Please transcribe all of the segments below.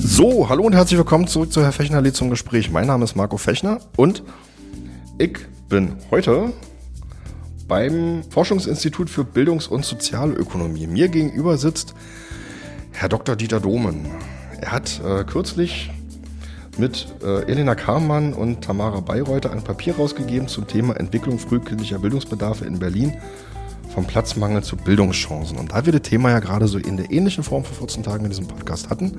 So, hallo und herzlich willkommen zurück zu Herr Fechner Lied zum Gespräch. Mein Name ist Marco Fechner und ich bin heute beim Forschungsinstitut für Bildungs- und Sozialökonomie. Mir gegenüber sitzt Herr Dr. Dieter Domen. Er hat äh, kürzlich mit äh, Elena Karmann und Tamara Bayreuther ein Papier rausgegeben zum Thema Entwicklung frühkindlicher Bildungsbedarfe in Berlin vom Platzmangel zu Bildungschancen. Und da wir das Thema ja gerade so in der ähnlichen Form vor 14 Tagen in diesem Podcast hatten,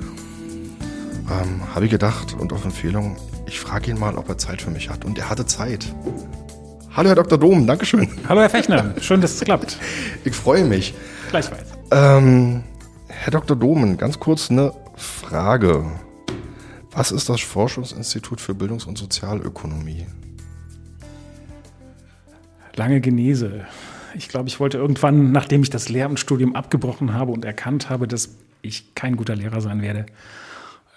ähm, habe ich gedacht und auf Empfehlung, ich frage ihn mal, ob er Zeit für mich hat. Und er hatte Zeit. Hallo, Herr Dr. Dom, Dankeschön. Hallo, Herr Fechner. Schön, dass es klappt. Ich freue mich. Gleichfalls. Ähm, Herr Dr. Domen, ganz kurz eine Frage. Was ist das Forschungsinstitut für Bildungs- und Sozialökonomie? Lange Genese. Ich glaube, ich wollte irgendwann, nachdem ich das Lehramtsstudium abgebrochen habe und erkannt habe, dass ich kein guter Lehrer sein werde,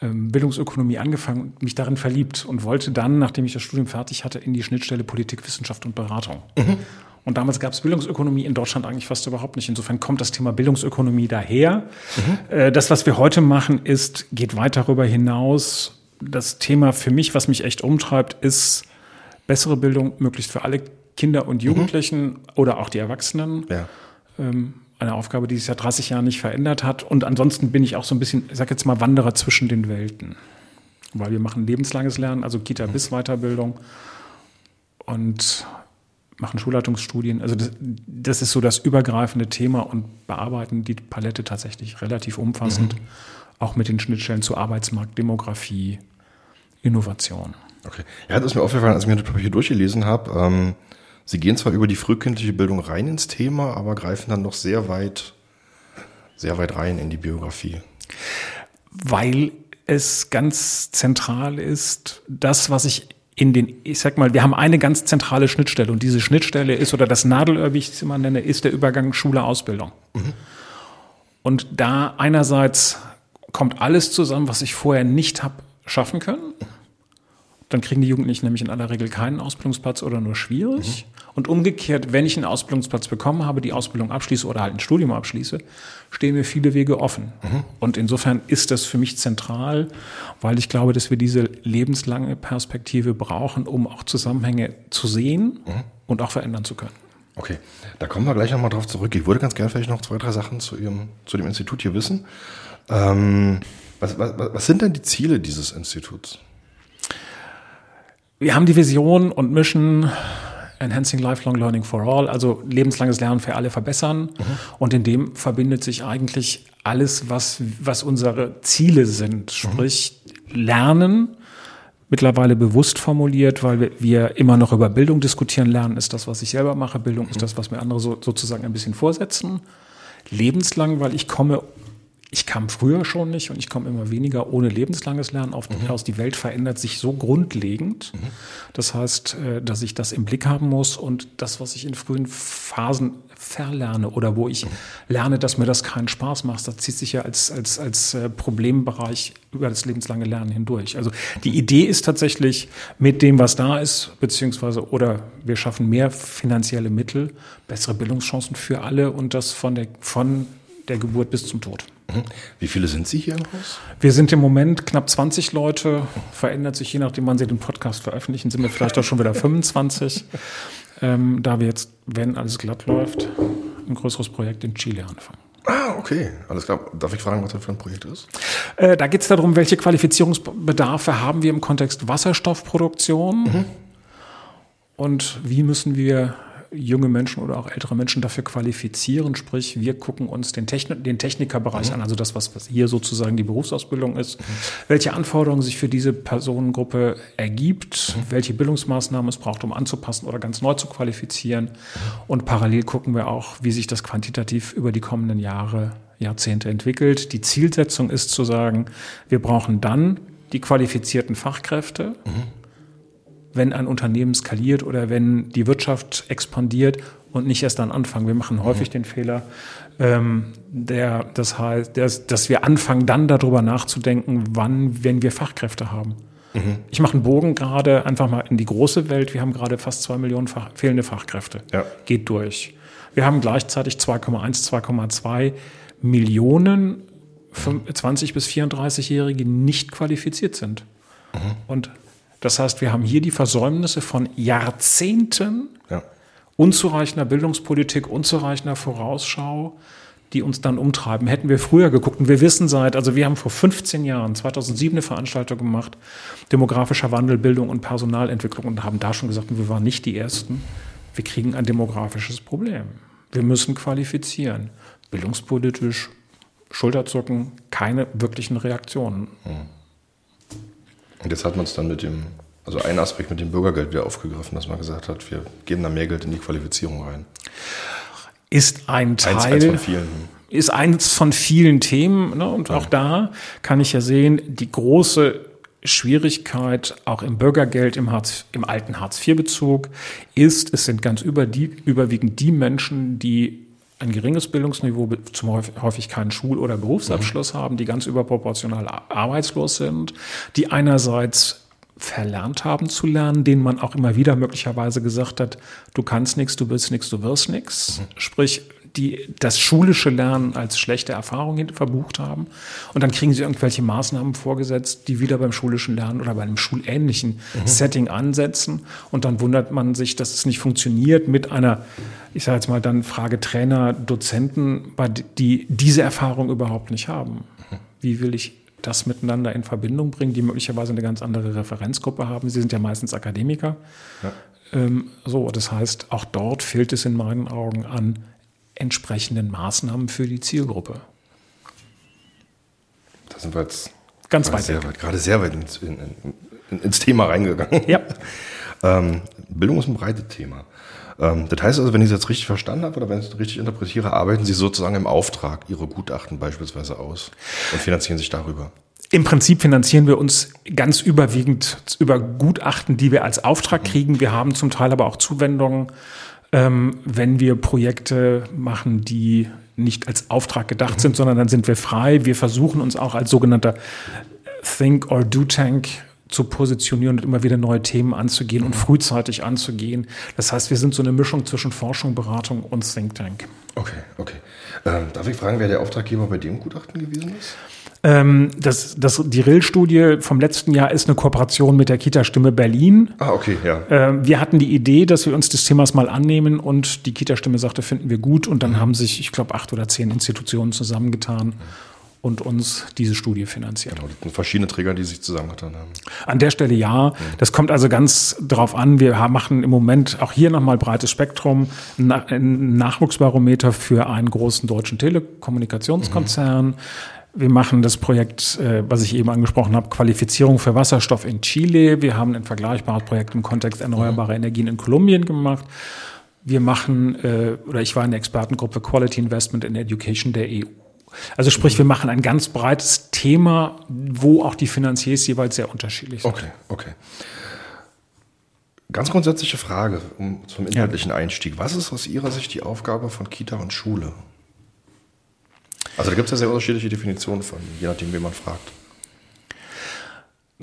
ähm, Bildungsökonomie angefangen und mich darin verliebt und wollte dann, nachdem ich das Studium fertig hatte, in die Schnittstelle Politik, Wissenschaft und Beratung. Mhm. Und damals gab es Bildungsökonomie in Deutschland eigentlich fast überhaupt nicht. Insofern kommt das Thema Bildungsökonomie daher. Mhm. Das, was wir heute machen, ist, geht weit darüber hinaus. Das Thema für mich, was mich echt umtreibt, ist bessere Bildung, möglichst für alle Kinder und Jugendlichen mhm. oder auch die Erwachsenen. Ja. Ähm, eine Aufgabe, die sich seit 30 Jahren nicht verändert hat. Und ansonsten bin ich auch so ein bisschen, ich sag jetzt mal, Wanderer zwischen den Welten. Weil wir machen lebenslanges Lernen, also Kita bis Weiterbildung und machen Schulleitungsstudien. Also das, das, ist so das übergreifende Thema und bearbeiten die Palette tatsächlich relativ umfassend, mhm. auch mit den Schnittstellen zu Arbeitsmarkt, Demografie, Innovation. Okay. Ja, das ist mir aufgefallen, als ich mir das Papier durchgelesen habe. Ähm Sie gehen zwar über die frühkindliche Bildung rein ins Thema, aber greifen dann noch sehr weit, sehr weit rein in die Biografie. Weil es ganz zentral ist, das, was ich in den, ich sag mal, wir haben eine ganz zentrale Schnittstelle und diese Schnittstelle ist, oder das Nadelöhr, wie ich es immer nenne, ist der Übergang Schule-Ausbildung. Mhm. Und da einerseits kommt alles zusammen, was ich vorher nicht habe schaffen können. Dann kriegen die Jugendlichen nämlich in aller Regel keinen Ausbildungsplatz oder nur schwierig. Mhm. Und umgekehrt, wenn ich einen Ausbildungsplatz bekommen habe, die Ausbildung abschließe oder halt ein Studium abschließe, stehen mir viele Wege offen. Mhm. Und insofern ist das für mich zentral, weil ich glaube, dass wir diese lebenslange Perspektive brauchen, um auch Zusammenhänge zu sehen mhm. und auch verändern zu können. Okay, da kommen wir gleich nochmal drauf zurück. Ich würde ganz gerne vielleicht noch zwei, drei Sachen zu, Ihrem, zu dem Institut hier wissen. Ähm, was, was, was sind denn die Ziele dieses Instituts? Wir haben die Vision und Mission Enhancing Lifelong Learning for All, also lebenslanges Lernen für alle verbessern. Mhm. Und in dem verbindet sich eigentlich alles, was, was unsere Ziele sind, sprich mhm. Lernen, mittlerweile bewusst formuliert, weil wir, immer noch über Bildung diskutieren. Lernen ist das, was ich selber mache. Bildung mhm. ist das, was mir andere so, sozusagen ein bisschen vorsetzen. Lebenslang, weil ich komme ich kam früher schon nicht und ich komme immer weniger ohne lebenslanges Lernen auf mhm. aus. Die Welt verändert sich so grundlegend. Mhm. Das heißt, äh, dass ich das im Blick haben muss und das, was ich in frühen Phasen verlerne oder wo ich mhm. lerne, dass mir das keinen Spaß macht, das zieht sich ja als, als, als äh, Problembereich über das lebenslange Lernen hindurch. Also die Idee ist tatsächlich mit dem, was da ist, beziehungsweise oder wir schaffen mehr finanzielle Mittel, bessere Bildungschancen für alle und das von der, von der Geburt bis zum Tod. Mhm. Wie viele sind Sie hier im Haus? Wir sind im Moment knapp 20 Leute. Verändert sich, je nachdem, wann Sie den Podcast veröffentlichen, sind wir vielleicht auch schon wieder 25. Ähm, da wir jetzt, wenn alles glatt läuft, ein größeres Projekt in Chile anfangen. Ah, okay. Alles klar. Darf ich fragen, was das für ein Projekt ist? Äh, da geht es darum, welche Qualifizierungsbedarfe haben wir im Kontext Wasserstoffproduktion mhm. und wie müssen wir junge Menschen oder auch ältere Menschen dafür qualifizieren. Sprich, wir gucken uns den, Techn den Technikerbereich mhm. an, also das, was, was hier sozusagen die Berufsausbildung ist, mhm. welche Anforderungen sich für diese Personengruppe ergibt, mhm. welche Bildungsmaßnahmen es braucht, um anzupassen oder ganz neu zu qualifizieren. Mhm. Und parallel gucken wir auch, wie sich das quantitativ über die kommenden Jahre, Jahrzehnte entwickelt. Die Zielsetzung ist zu sagen, wir brauchen dann die qualifizierten Fachkräfte. Wenn ein Unternehmen skaliert oder wenn die Wirtschaft expandiert und nicht erst dann anfangen. Wir machen häufig mhm. den Fehler, ähm, der, das heißt, der, dass wir anfangen, dann darüber nachzudenken, wann, wenn wir Fachkräfte haben. Mhm. Ich mache einen Bogen gerade einfach mal in die große Welt. Wir haben gerade fast zwei Millionen Fach fehlende Fachkräfte. Ja. Geht durch. Wir haben gleichzeitig 2,1, 2,2 Millionen 20 bis 34-Jährige, die nicht qualifiziert sind. Mhm. Und das heißt, wir haben hier die Versäumnisse von Jahrzehnten ja. unzureichender Bildungspolitik, unzureichender Vorausschau, die uns dann umtreiben. Hätten wir früher geguckt, und wir wissen seit, also wir haben vor 15 Jahren, 2007 eine Veranstaltung gemacht, demografischer Wandel, Bildung und Personalentwicklung und haben da schon gesagt, wir waren nicht die Ersten. Wir kriegen ein demografisches Problem. Wir müssen qualifizieren. Bildungspolitisch, Schulterzucken, keine wirklichen Reaktionen. Und jetzt hat man es dann mit dem, also ein Aspekt mit dem Bürgergeld wieder aufgegriffen, dass man gesagt hat, wir geben da mehr Geld in die Qualifizierung rein. Ist ein Teil. Eins, eins von vielen. Ist eins von vielen Themen. Ne? Und ja. auch da kann ich ja sehen, die große Schwierigkeit auch im Bürgergeld, im, Hartz, im alten Hartz-IV-Bezug ist, es sind ganz über die, überwiegend die Menschen, die ein geringes Bildungsniveau, zum häufig keinen Schul- oder Berufsabschluss mhm. haben, die ganz überproportional arbeitslos sind, die einerseits verlernt haben zu lernen, denen man auch immer wieder möglicherweise gesagt hat, du kannst nichts, du willst nichts, du wirst nichts. Mhm. Sprich, die das schulische Lernen als schlechte Erfahrung verbucht haben. Und dann kriegen sie irgendwelche Maßnahmen vorgesetzt, die wieder beim schulischen Lernen oder bei einem schulähnlichen mhm. Setting ansetzen. Und dann wundert man sich, dass es nicht funktioniert mit einer, ich sage jetzt mal dann Frage Trainer, Dozenten, die diese Erfahrung überhaupt nicht haben. Wie will ich das miteinander in Verbindung bringen, die möglicherweise eine ganz andere Referenzgruppe haben. Sie sind ja meistens Akademiker. Ja. Ähm, so, das heißt, auch dort fehlt es in meinen Augen an entsprechenden Maßnahmen für die Zielgruppe. Da sind wir jetzt ganz weit, sehr weit, gerade sehr weit ins, in, in, ins Thema reingegangen. Ja. ähm, Bildung ist ein breites Thema. Ähm, das heißt also, wenn ich es jetzt richtig verstanden habe oder wenn ich es richtig interpretiere, arbeiten Sie sozusagen im Auftrag Ihre Gutachten beispielsweise aus und finanzieren sich darüber. Im Prinzip finanzieren wir uns ganz überwiegend über Gutachten, die wir als Auftrag kriegen. Wir haben zum Teil aber auch Zuwendungen ähm, wenn wir Projekte machen, die nicht als Auftrag gedacht mhm. sind, sondern dann sind wir frei. Wir versuchen uns auch als sogenannter Think or Do Tank zu positionieren und immer wieder neue Themen anzugehen und mhm. frühzeitig anzugehen. Das heißt, wir sind so eine Mischung zwischen Forschung, Beratung und Think Tank. Okay, okay. Ähm, darf ich fragen, wer der Auftraggeber bei dem Gutachten gewesen ist? Ähm, das, das, die RIL-Studie vom letzten Jahr ist eine Kooperation mit der Kita-Stimme Berlin. Ah, okay, ja. Ähm, wir hatten die Idee, dass wir uns des Themas mal annehmen und die Kita-Stimme sagte, finden wir gut. Und dann mhm. haben sich, ich glaube, acht oder zehn Institutionen zusammengetan. Mhm und uns diese Studie finanziert. Genau, verschiedene Träger, die sich zusammengetan haben. An der Stelle ja. Mhm. Das kommt also ganz drauf an. Wir machen im Moment auch hier nochmal breites Spektrum, ein Nachwuchsbarometer für einen großen deutschen Telekommunikationskonzern. Mhm. Wir machen das Projekt, äh, was ich eben angesprochen habe, Qualifizierung für Wasserstoff in Chile. Wir haben ein vergleichbares Projekt im Kontext erneuerbare Energien in Kolumbien gemacht. Wir machen, äh, oder ich war in der Expertengruppe Quality Investment in Education der EU. Also sprich, wir machen ein ganz breites Thema, wo auch die Finanziers jeweils sehr unterschiedlich sind. Okay, okay. Ganz grundsätzliche Frage um, zum inhaltlichen Einstieg. Was ist aus Ihrer Sicht die Aufgabe von Kita und Schule? Also da gibt es ja sehr unterschiedliche Definitionen von, je nachdem, wen man fragt.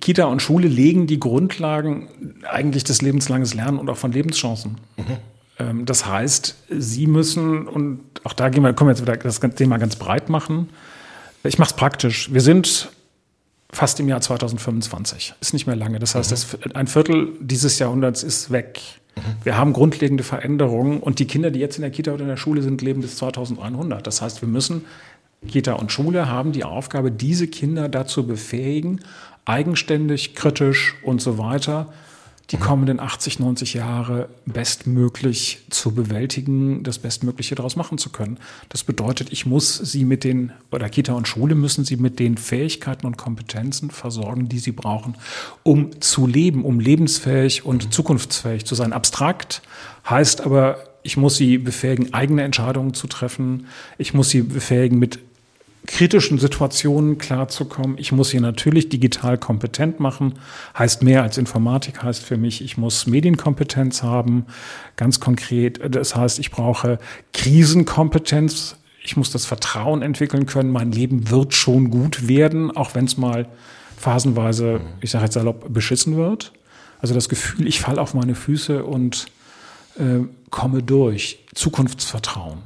Kita und Schule legen die Grundlagen eigentlich des lebenslanges Lernen und auch von Lebenschancen. Mhm. Das heißt, sie müssen, und auch da gehen wir, können wir jetzt wieder das Thema ganz breit machen. Ich mache es praktisch. Wir sind fast im Jahr 2025. Ist nicht mehr lange. Das heißt, mhm. das, ein Viertel dieses Jahrhunderts ist weg. Mhm. Wir haben grundlegende Veränderungen und die Kinder, die jetzt in der Kita oder in der Schule sind, leben bis 2100. Das heißt, wir müssen Kita und Schule haben die Aufgabe, diese Kinder dazu befähigen, eigenständig, kritisch und so weiter die kommenden 80, 90 Jahre bestmöglich zu bewältigen, das Bestmögliche daraus machen zu können. Das bedeutet, ich muss sie mit den, oder Kita und Schule müssen sie mit den Fähigkeiten und Kompetenzen versorgen, die sie brauchen, um zu leben, um lebensfähig und zukunftsfähig zu sein. Abstrakt heißt aber, ich muss sie befähigen, eigene Entscheidungen zu treffen. Ich muss sie befähigen, mit kritischen Situationen klarzukommen. Ich muss sie natürlich digital kompetent machen. Heißt mehr als Informatik, heißt für mich, ich muss Medienkompetenz haben. Ganz konkret, das heißt, ich brauche Krisenkompetenz. Ich muss das Vertrauen entwickeln können, mein Leben wird schon gut werden, auch wenn es mal phasenweise, ich sage jetzt salopp, beschissen wird. Also das Gefühl, ich falle auf meine Füße und äh, komme durch. Zukunftsvertrauen.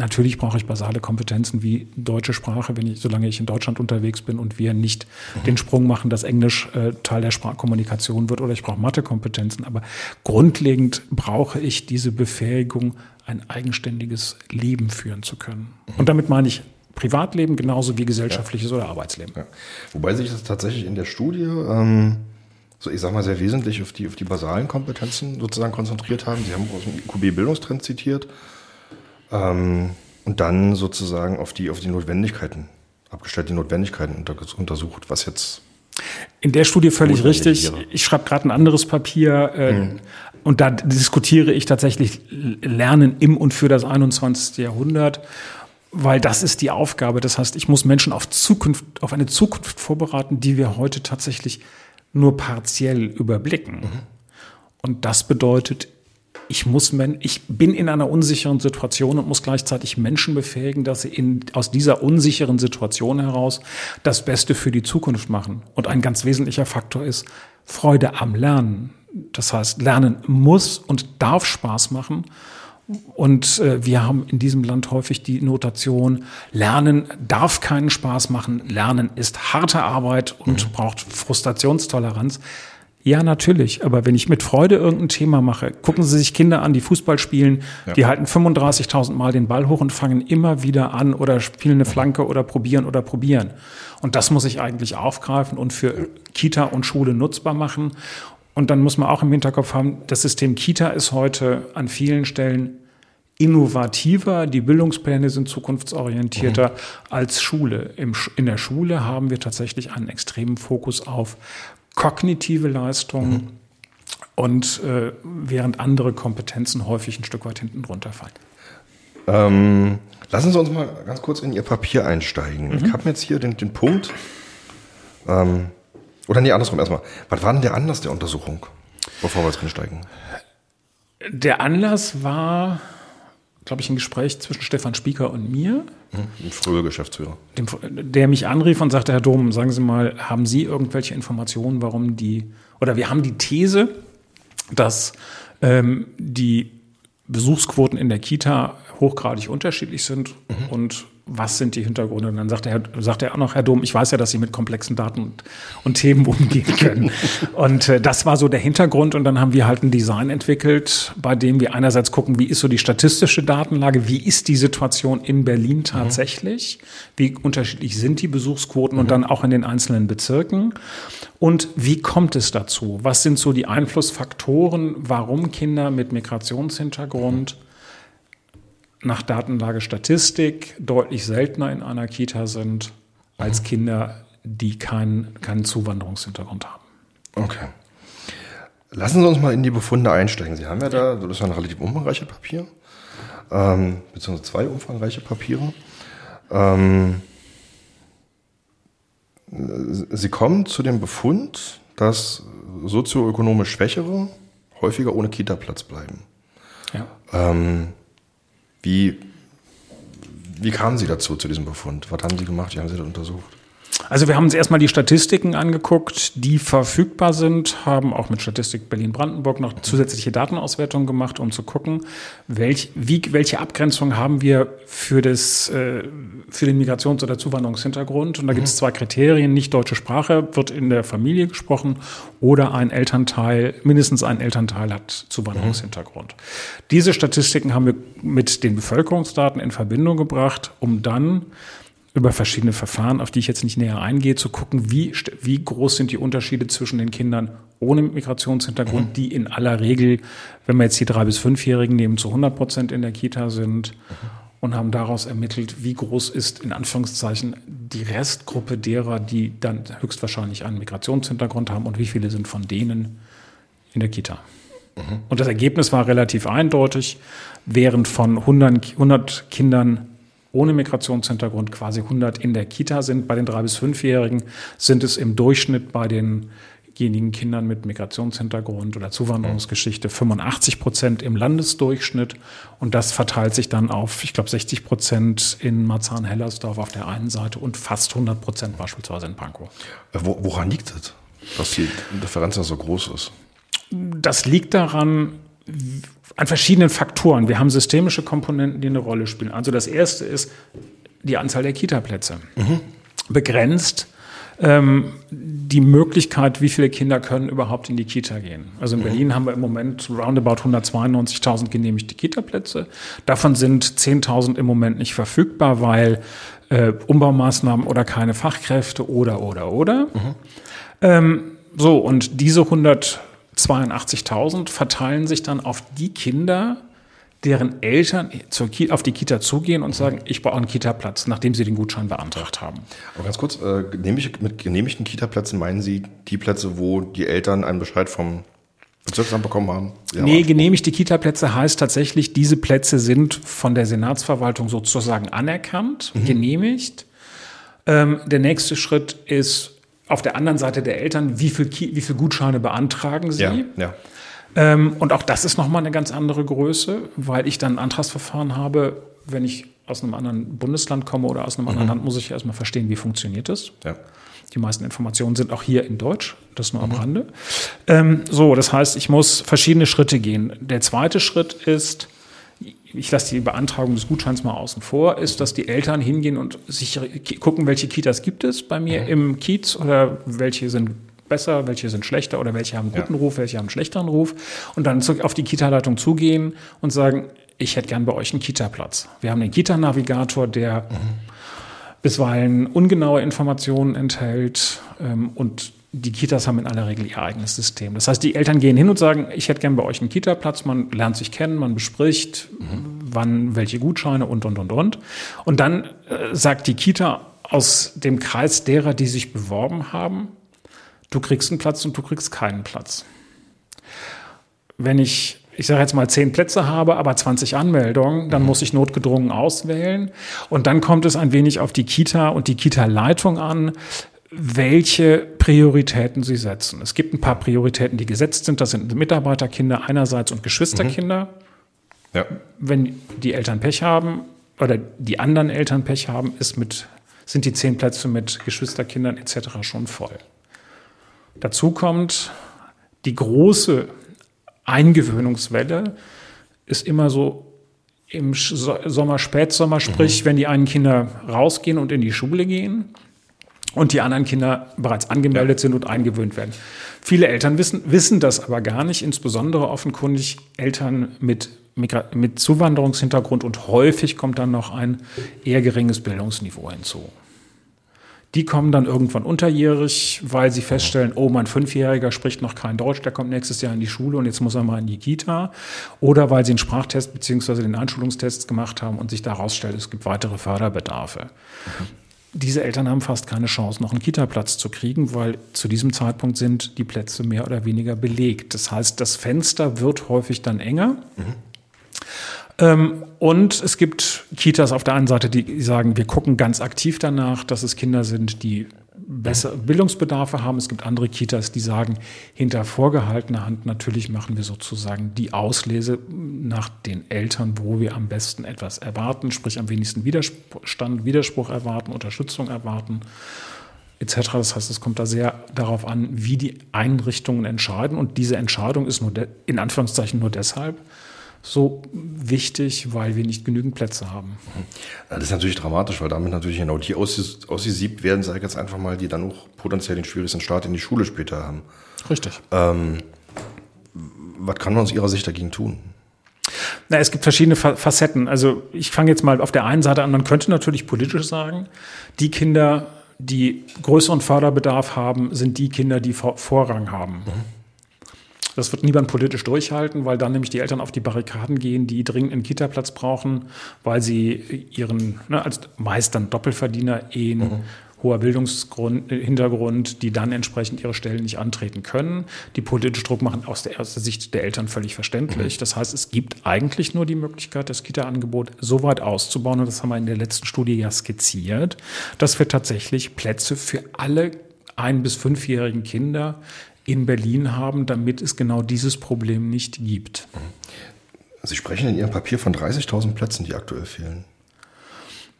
Natürlich brauche ich basale Kompetenzen wie deutsche Sprache, wenn ich, solange ich in Deutschland unterwegs bin und wir nicht mhm. den Sprung machen, dass Englisch äh, Teil der Sprachkommunikation wird oder ich brauche Mathekompetenzen. Aber grundlegend brauche ich diese Befähigung, ein eigenständiges Leben führen zu können. Mhm. Und damit meine ich Privatleben genauso wie gesellschaftliches ja. oder Arbeitsleben. Ja. Wobei sich das tatsächlich in der Studie, ähm, so ich sag mal, sehr wesentlich auf die, auf die basalen Kompetenzen sozusagen konzentriert haben. Sie haben aus dem IQB-Bildungstrend zitiert ähm, und dann sozusagen auf die, auf die Notwendigkeiten, abgestellt die Notwendigkeiten unter, untersucht, was jetzt. In der Studie völlig richtig. Ich schreibe gerade ein anderes Papier. Äh, hm. Und da diskutiere ich tatsächlich Lernen im und für das 21. Jahrhundert weil das ist die Aufgabe. Das heißt, ich muss Menschen auf Zukunft, auf eine Zukunft vorbereiten, die wir heute tatsächlich nur partiell überblicken. Mhm. Und das bedeutet, ich muss, ich bin in einer unsicheren Situation und muss gleichzeitig Menschen befähigen, dass sie in, aus dieser unsicheren Situation heraus das Beste für die Zukunft machen. Und ein ganz wesentlicher Faktor ist Freude am Lernen. Das heißt, Lernen muss und darf Spaß machen. Und äh, wir haben in diesem Land häufig die Notation, Lernen darf keinen Spaß machen, Lernen ist harte Arbeit und mhm. braucht Frustrationstoleranz. Ja, natürlich. Aber wenn ich mit Freude irgendein Thema mache, gucken Sie sich Kinder an, die Fußball spielen, ja. die halten 35.000 Mal den Ball hoch und fangen immer wieder an oder spielen eine Flanke oder probieren oder probieren. Und das muss ich eigentlich aufgreifen und für Kita und Schule nutzbar machen. Und dann muss man auch im Hinterkopf haben, das System Kita ist heute an vielen Stellen innovativer, die Bildungspläne sind zukunftsorientierter mhm. als Schule. Im, in der Schule haben wir tatsächlich einen extremen Fokus auf kognitive Leistungen. Mhm. Und äh, während andere Kompetenzen häufig ein Stück weit hinten runterfallen. Ähm, lassen Sie uns mal ganz kurz in Ihr Papier einsteigen. Mhm. Ich habe jetzt hier den, den Punkt, ähm, oder nee, andersrum erstmal. Was war denn der Anlass der Untersuchung, bevor wir jetzt reinsteigen? Der Anlass war, glaube ich, ein Gespräch zwischen Stefan Spieker und mir. Hm, ein früher Geschäftsführer. Dem, der mich anrief und sagte, Herr Dom, sagen Sie mal, haben Sie irgendwelche Informationen, warum die, oder wir haben die These, dass ähm, die Besuchsquoten in der Kita hochgradig unterschiedlich sind mhm. und was sind die Hintergründe? Und dann sagt er, sagt er auch noch, Herr Dom, ich weiß ja, dass Sie mit komplexen Daten und, und Themen umgehen können. und äh, das war so der Hintergrund. Und dann haben wir halt ein Design entwickelt, bei dem wir einerseits gucken, wie ist so die statistische Datenlage, wie ist die Situation in Berlin mhm. tatsächlich, mhm. wie unterschiedlich sind die Besuchsquoten mhm. und dann auch in den einzelnen Bezirken. Und wie kommt es dazu? Was sind so die Einflussfaktoren, warum Kinder mit Migrationshintergrund mhm nach Datenlage Statistik deutlich seltener in einer Kita sind als mhm. Kinder, die keinen, keinen Zuwanderungshintergrund haben. Okay. Lassen Sie uns mal in die Befunde einsteigen. Sie haben ja da, das ist ja ein relativ umfangreiches Papier, ähm, beziehungsweise zwei umfangreiche Papiere. Ähm, Sie kommen zu dem Befund, dass sozioökonomisch Schwächere häufiger ohne Kita-Platz bleiben. Ja. Ähm, wie, wie kamen Sie dazu, zu diesem Befund? Was haben Sie gemacht? Wie haben Sie das untersucht? Also wir haben uns erstmal die Statistiken angeguckt, die verfügbar sind, haben auch mit Statistik Berlin-Brandenburg noch zusätzliche Datenauswertungen gemacht, um zu gucken, welch, wie, welche Abgrenzung haben wir für, das, äh, für den Migrations- oder Zuwanderungshintergrund. Und da gibt es mhm. zwei Kriterien. Nicht deutsche Sprache wird in der Familie gesprochen oder ein Elternteil, mindestens ein Elternteil hat Zuwanderungshintergrund. Mhm. Diese Statistiken haben wir mit den Bevölkerungsdaten in Verbindung gebracht, um dann über verschiedene Verfahren, auf die ich jetzt nicht näher eingehe, zu gucken, wie, wie groß sind die Unterschiede zwischen den Kindern ohne Migrationshintergrund, mhm. die in aller Regel, wenn wir jetzt die drei bis fünfjährigen nehmen, zu 100 Prozent in der Kita sind mhm. und haben daraus ermittelt, wie groß ist in Anführungszeichen die Restgruppe derer, die dann höchstwahrscheinlich einen Migrationshintergrund haben und wie viele sind von denen in der Kita. Mhm. Und das Ergebnis war relativ eindeutig. Während von 100, 100 Kindern ohne Migrationshintergrund quasi 100 in der Kita sind. Bei den drei bis fünfjährigen sind es im Durchschnitt bei den diejenigen Kindern mit Migrationshintergrund oder Zuwanderungsgeschichte 85 Prozent im Landesdurchschnitt. Und das verteilt sich dann auf, ich glaube, 60 Prozent in Marzahn-Hellersdorf auf der einen Seite und fast 100 Prozent beispielsweise in Pankow. Äh, wo, woran liegt das, dass die Differenz da so groß ist? Das liegt daran, an verschiedenen Faktoren. Wir haben systemische Komponenten, die eine Rolle spielen. Also das erste ist die Anzahl der Kita-Plätze. Mhm. Begrenzt ähm, die Möglichkeit, wie viele Kinder können überhaupt in die Kita gehen. Also in mhm. Berlin haben wir im Moment roundabout 192.000 genehmigte Kita-Plätze. Davon sind 10.000 im Moment nicht verfügbar, weil äh, Umbaumaßnahmen oder keine Fachkräfte oder, oder, oder. Mhm. Ähm, so, und diese 182.000 verteilen sich dann auf die Kinder, deren Eltern zur auf die Kita zugehen und sagen, ich brauche einen Kita-Platz, nachdem sie den Gutschein beantragt haben. Aber ganz kurz, äh, mit genehmigten Kita-Plätzen meinen Sie die Plätze, wo die Eltern einen Bescheid vom Bezirksamt bekommen haben? Ja, nee, genehmigte Kita-Plätze heißt tatsächlich, diese Plätze sind von der Senatsverwaltung sozusagen anerkannt, mhm. genehmigt. Ähm, der nächste Schritt ist auf der anderen Seite der Eltern, wie viel, wie viel Gutscheine beantragen sie? Ja, ja. Ähm, und auch das ist nochmal eine ganz andere Größe, weil ich dann ein Antragsverfahren habe, wenn ich aus einem anderen Bundesland komme oder aus einem anderen mhm. Land, muss ich erstmal verstehen, wie funktioniert das. Ja. Die meisten Informationen sind auch hier in Deutsch, das nur am mhm. Rande. Ähm, so, das heißt, ich muss verschiedene Schritte gehen. Der zweite Schritt ist, ich lasse die Beantragung des Gutscheins mal außen vor, ist, dass die Eltern hingehen und sich gucken, welche Kitas gibt es bei mir mhm. im Kiez oder welche sind besser, welche sind schlechter oder welche haben einen guten ja. Ruf, welche haben einen schlechteren Ruf. Und dann auf die Kita-Leitung zugehen und sagen, ich hätte gern bei euch einen Kita-Platz. Wir haben den Kita-Navigator, der mhm. bisweilen ungenaue Informationen enthält ähm, und die Kitas haben in aller Regel ihr eigenes System. Das heißt, die Eltern gehen hin und sagen, ich hätte gern bei euch einen Kita-Platz. Man lernt sich kennen, man bespricht, mhm. wann welche Gutscheine und, und, und, und. Und dann äh, sagt die Kita aus dem Kreis derer, die sich beworben haben, du kriegst einen Platz und du kriegst keinen Platz. Wenn ich, ich sage jetzt mal, zehn Plätze habe, aber 20 Anmeldungen, dann mhm. muss ich notgedrungen auswählen. Und dann kommt es ein wenig auf die Kita und die Kita-Leitung an, welche Prioritäten sie setzen. Es gibt ein paar Prioritäten, die gesetzt sind. Das sind Mitarbeiterkinder einerseits und Geschwisterkinder. Mhm. Ja. Wenn die Eltern Pech haben oder die anderen Eltern Pech haben, ist mit, sind die zehn Plätze mit Geschwisterkindern etc. schon voll. Dazu kommt, die große Eingewöhnungswelle ist immer so im Sommer, Spätsommer, sprich, mhm. wenn die einen Kinder rausgehen und in die Schule gehen und die anderen Kinder bereits angemeldet sind und eingewöhnt werden. Viele Eltern wissen, wissen das aber gar nicht, insbesondere offenkundig Eltern mit, mit Zuwanderungshintergrund und häufig kommt dann noch ein eher geringes Bildungsniveau hinzu. Die kommen dann irgendwann unterjährig, weil sie feststellen, oh, mein Fünfjähriger spricht noch kein Deutsch, der kommt nächstes Jahr in die Schule und jetzt muss er mal in die Kita. Oder weil sie einen Sprachtest beziehungsweise den Einschulungstest gemacht haben und sich da herausstellt, es gibt weitere Förderbedarfe. Mhm. Diese Eltern haben fast keine Chance, noch einen Kita-Platz zu kriegen, weil zu diesem Zeitpunkt sind die Plätze mehr oder weniger belegt. Das heißt, das Fenster wird häufig dann enger. Mhm. Und es gibt Kitas auf der einen Seite, die sagen, wir gucken ganz aktiv danach, dass es Kinder sind, die bessere Bildungsbedarfe haben. Es gibt andere Kitas, die sagen, hinter vorgehaltener Hand natürlich machen wir sozusagen die Auslese nach den Eltern, wo wir am besten etwas erwarten, sprich am wenigsten Widerstand, Widerspruch erwarten, Unterstützung erwarten etc. Das heißt, es kommt da sehr darauf an, wie die Einrichtungen entscheiden. Und diese Entscheidung ist nur in Anführungszeichen nur deshalb, so wichtig, weil wir nicht genügend Plätze haben. Das ist natürlich dramatisch, weil damit natürlich genau die ausgesiebt werden, sage ich jetzt einfach mal, die dann auch potenziell den schwierigsten Start in die Schule später haben. Richtig. Ähm, was kann man aus Ihrer Sicht dagegen tun? Na, es gibt verschiedene Facetten. Also ich fange jetzt mal auf der einen Seite an. Man könnte natürlich politisch sagen, die Kinder, die größeren Förderbedarf haben, sind die Kinder, die Vorrang haben. Mhm. Das wird niemand politisch durchhalten, weil dann nämlich die Eltern auf die Barrikaden gehen, die dringend einen Kita-Platz brauchen, weil sie ihren, ne, als meist dann Doppelverdiener, Ehen, mhm. hoher Bildungshintergrund, die dann entsprechend ihre Stellen nicht antreten können, die politisch Druck machen, aus der, aus der Sicht der Eltern völlig verständlich. Mhm. Das heißt, es gibt eigentlich nur die Möglichkeit, das Kita-Angebot so weit auszubauen, und das haben wir in der letzten Studie ja skizziert, dass wir tatsächlich Plätze für alle ein- bis fünfjährigen Kinder in Berlin haben, damit es genau dieses Problem nicht gibt. Sie sprechen in Ihrem Papier von 30.000 Plätzen, die aktuell fehlen.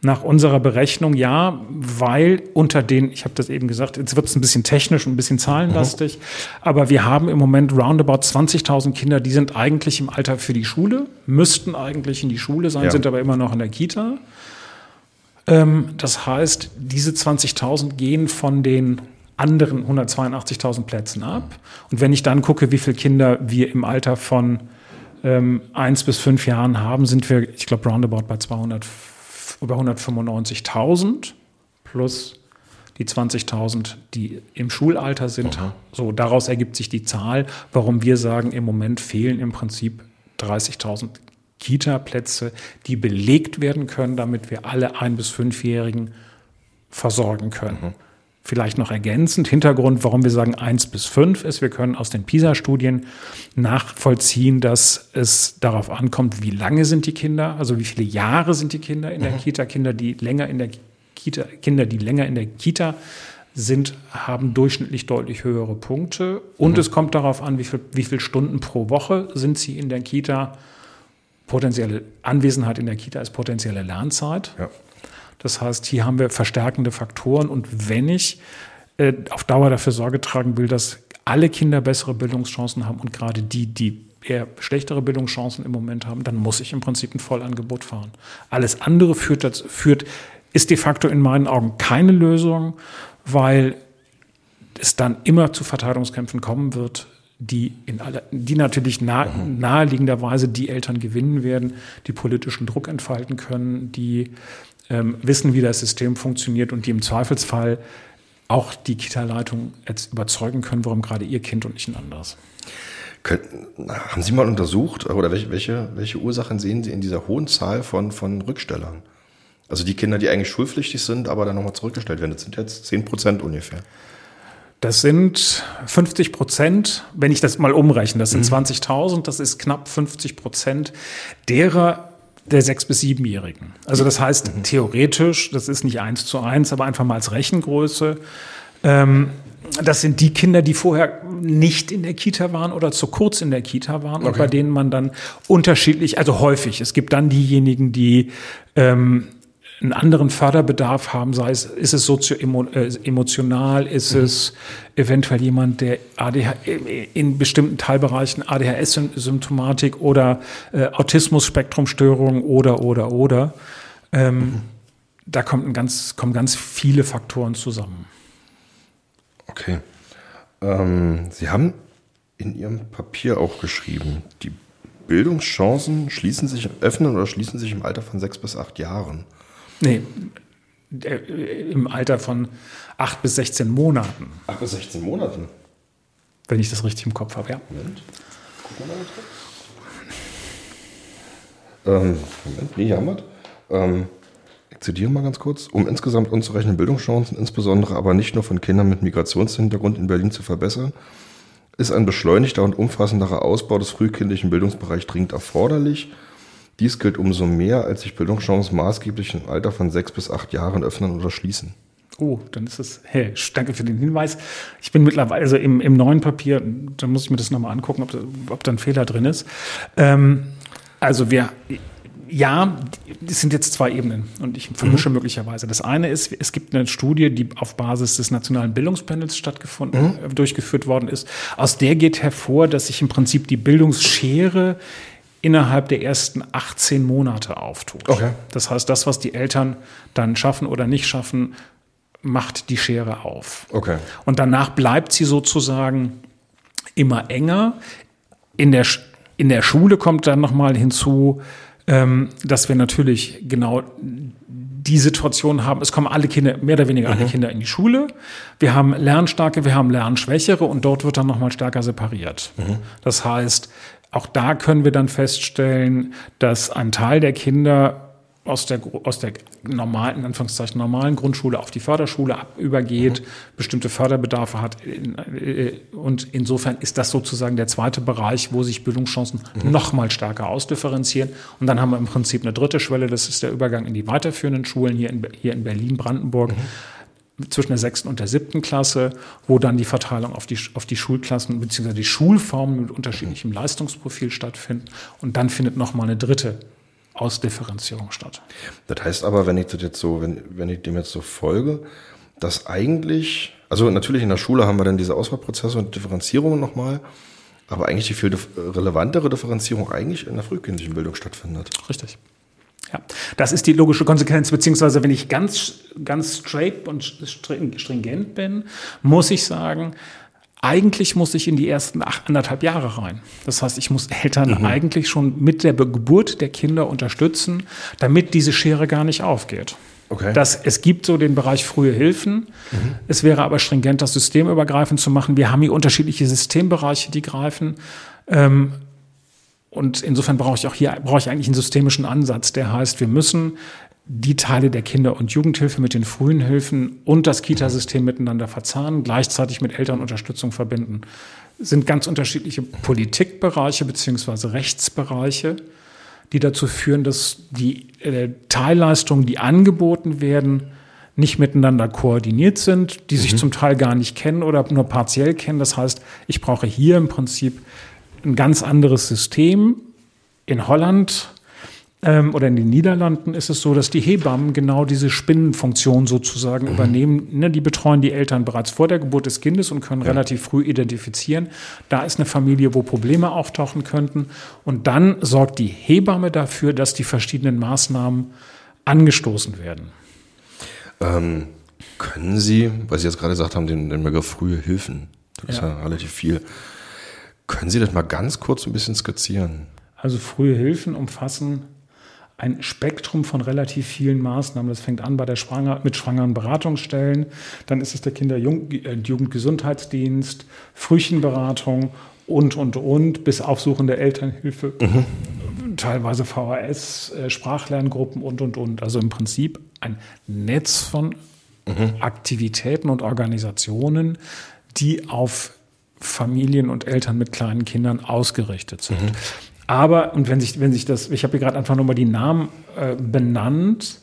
Nach unserer Berechnung ja, weil unter den, ich habe das eben gesagt, jetzt wird es ein bisschen technisch und ein bisschen zahlenlastig, mhm. aber wir haben im Moment roundabout 20.000 Kinder, die sind eigentlich im Alter für die Schule, müssten eigentlich in die Schule sein, ja. sind aber immer noch in der Kita. Ähm, das heißt, diese 20.000 gehen von den anderen 182.000 Plätzen ab. Und wenn ich dann gucke, wie viele Kinder wir im Alter von ähm, 1 bis 5 Jahren haben, sind wir, ich glaube, roundabout bei 200 über 195.000 plus die 20.000, die im Schulalter sind. Aha. So, daraus ergibt sich die Zahl, warum wir sagen, im Moment fehlen im Prinzip 30.000 Kita-Plätze, die belegt werden können, damit wir alle ein- bis fünfjährigen versorgen können. Mhm. Vielleicht noch ergänzend, Hintergrund, warum wir sagen eins bis fünf ist, wir können aus den PISA-Studien nachvollziehen, dass es darauf ankommt, wie lange sind die Kinder, also wie viele Jahre sind die Kinder in der mhm. Kita. Kinder, die länger in der Kita, Kinder, die länger in der Kita sind, haben durchschnittlich deutlich höhere Punkte. Und mhm. es kommt darauf an, wie viel, wie viele Stunden pro Woche sind sie in der Kita. Potenzielle Anwesenheit in der Kita ist potenzielle Lernzeit. Ja. Das heißt, hier haben wir verstärkende Faktoren und wenn ich äh, auf Dauer dafür Sorge tragen will, dass alle Kinder bessere Bildungschancen haben und gerade die, die eher schlechtere Bildungschancen im Moment haben, dann muss ich im Prinzip ein Vollangebot fahren. Alles andere führt, dazu, führt ist de facto in meinen Augen keine Lösung, weil es dann immer zu Verteilungskämpfen kommen wird, die, in aller, die natürlich nah, naheliegenderweise die Eltern gewinnen werden, die politischen Druck entfalten können, die ähm, wissen, wie das System funktioniert und die im Zweifelsfall auch die Kita-Leitung überzeugen können, warum gerade ihr Kind und nicht ein anderes. Könnten, haben Sie mal untersucht oder welche, welche, welche Ursachen sehen Sie in dieser hohen Zahl von, von Rückstellern? Also die Kinder, die eigentlich schulpflichtig sind, aber dann nochmal zurückgestellt werden. Das sind jetzt 10 Prozent ungefähr. Das sind 50 Prozent, wenn ich das mal umrechne, das sind mhm. 20.000, das ist knapp 50 Prozent derer, der sechs- bis siebenjährigen. Also das heißt, mhm. theoretisch, das ist nicht eins zu eins, aber einfach mal als Rechengröße. Ähm, das sind die Kinder, die vorher nicht in der Kita waren oder zu kurz in der Kita waren okay. und bei denen man dann unterschiedlich, also häufig, es gibt dann diejenigen, die ähm, einen anderen Förderbedarf haben, sei es, ist es sozio-emotional, äh, ist mhm. es eventuell jemand, der ADH, in bestimmten Teilbereichen ADHS-Symptomatik oder äh, Autismus-Spektrumstörung oder, oder, oder. Ähm, mhm. Da kommt ein ganz, kommen ganz viele Faktoren zusammen. Okay. Ähm, Sie haben in Ihrem Papier auch geschrieben, die Bildungschancen schließen sich, öffnen oder schließen sich im Alter von sechs bis acht Jahren. Nee, äh, im Alter von 8 bis 16 Monaten. 8 bis 16 Monaten? Wenn ich das richtig im Kopf habe, ja. Moment. Gucken wir mal kurz. Ähm, Moment, nee, jammert. Ähm, ich zitiere mal ganz kurz. Um insgesamt unzureichende Bildungschancen, insbesondere aber nicht nur von Kindern mit Migrationshintergrund in Berlin zu verbessern, ist ein beschleunigter und umfassenderer Ausbau des frühkindlichen Bildungsbereichs dringend erforderlich – dies gilt umso mehr, als sich Bildungschancen maßgeblich im Alter von sechs bis acht Jahren öffnen oder schließen. Oh, dann ist es, hey, danke für den Hinweis. Ich bin mittlerweile, also im, im neuen Papier, da muss ich mir das nochmal angucken, ob, ob da ein Fehler drin ist. Ähm, also wir, ja, es sind jetzt zwei Ebenen und ich vermische mhm. möglicherweise. Das eine ist, es gibt eine Studie, die auf Basis des Nationalen Bildungspanels stattgefunden, mhm. Äh, durchgeführt worden ist. Aus der geht hervor, dass sich im Prinzip die Bildungsschere innerhalb der ersten 18 Monate auftut. Okay. Das heißt, das, was die Eltern dann schaffen oder nicht schaffen, macht die Schere auf. Okay. Und danach bleibt sie sozusagen immer enger. In der, in der Schule kommt dann nochmal hinzu, ähm, dass wir natürlich genau die Situation haben, es kommen alle Kinder, mehr oder weniger alle mhm. Kinder in die Schule. Wir haben Lernstarke, wir haben Lernschwächere und dort wird dann nochmal stärker separiert. Mhm. Das heißt, auch da können wir dann feststellen, dass ein Teil der Kinder aus der, aus der normalen, in Anführungszeichen normalen Grundschule auf die Förderschule ab, übergeht, mhm. bestimmte Förderbedarfe hat. Äh, und insofern ist das sozusagen der zweite Bereich, wo sich Bildungschancen mhm. noch mal stärker ausdifferenzieren. Und dann haben wir im Prinzip eine dritte Schwelle, das ist der Übergang in die weiterführenden Schulen hier in, hier in Berlin, Brandenburg. Mhm zwischen der sechsten und der siebten Klasse, wo dann die Verteilung auf die, auf die Schulklassen bzw. die Schulformen mit unterschiedlichem Leistungsprofil stattfinden. Und dann findet nochmal eine dritte Ausdifferenzierung statt. Das heißt aber, wenn ich das jetzt so, wenn, wenn ich dem jetzt so folge, dass eigentlich, also natürlich in der Schule haben wir dann diese Auswahlprozesse und Differenzierungen nochmal, aber eigentlich die viel relevantere Differenzierung eigentlich in der frühkindlichen Bildung stattfindet. Richtig. Ja, das ist die logische Konsequenz, beziehungsweise wenn ich ganz, ganz straight und stringent bin, muss ich sagen, eigentlich muss ich in die ersten acht, anderthalb Jahre rein. Das heißt, ich muss Eltern mhm. eigentlich schon mit der Geburt der Kinder unterstützen, damit diese Schere gar nicht aufgeht. Okay. Das, es gibt so den Bereich frühe Hilfen. Mhm. Es wäre aber stringent, das systemübergreifend zu machen. Wir haben hier unterschiedliche Systembereiche, die greifen. Ähm, und insofern brauche ich auch hier, brauche ich eigentlich einen systemischen Ansatz, der heißt, wir müssen die Teile der Kinder- und Jugendhilfe mit den frühen Hilfen und das Kitasystem miteinander verzahnen, gleichzeitig mit Elternunterstützung verbinden. Das sind ganz unterschiedliche Politikbereiche beziehungsweise Rechtsbereiche, die dazu führen, dass die äh, Teilleistungen, die angeboten werden, nicht miteinander koordiniert sind, die mhm. sich zum Teil gar nicht kennen oder nur partiell kennen. Das heißt, ich brauche hier im Prinzip ein ganz anderes System. In Holland ähm, oder in den Niederlanden ist es so, dass die Hebammen genau diese Spinnenfunktion sozusagen mhm. übernehmen. Ne, die betreuen die Eltern bereits vor der Geburt des Kindes und können ja. relativ früh identifizieren. Da ist eine Familie, wo Probleme auftauchen könnten. Und dann sorgt die Hebamme dafür, dass die verschiedenen Maßnahmen angestoßen werden. Ähm, können Sie, weil Sie jetzt gerade gesagt haben, den, den Begriff frühe Hilfen, das ja. ist ja relativ viel. Können Sie das mal ganz kurz ein bisschen skizzieren? Also frühe Hilfen umfassen ein Spektrum von relativ vielen Maßnahmen. Das fängt an bei der Schwanger, mit schwangeren Beratungsstellen, dann ist es der Kinder- und Jugendgesundheitsdienst, Frühchenberatung und, und, und, bis aufsuchende Elternhilfe, mhm. teilweise VHS, äh, Sprachlerngruppen und, und, und. Also im Prinzip ein Netz von mhm. Aktivitäten und Organisationen, die auf Familien und Eltern mit kleinen Kindern ausgerichtet sind. Mhm. Aber, und wenn sich, wenn sich das, ich habe hier gerade einfach nochmal die Namen äh, benannt,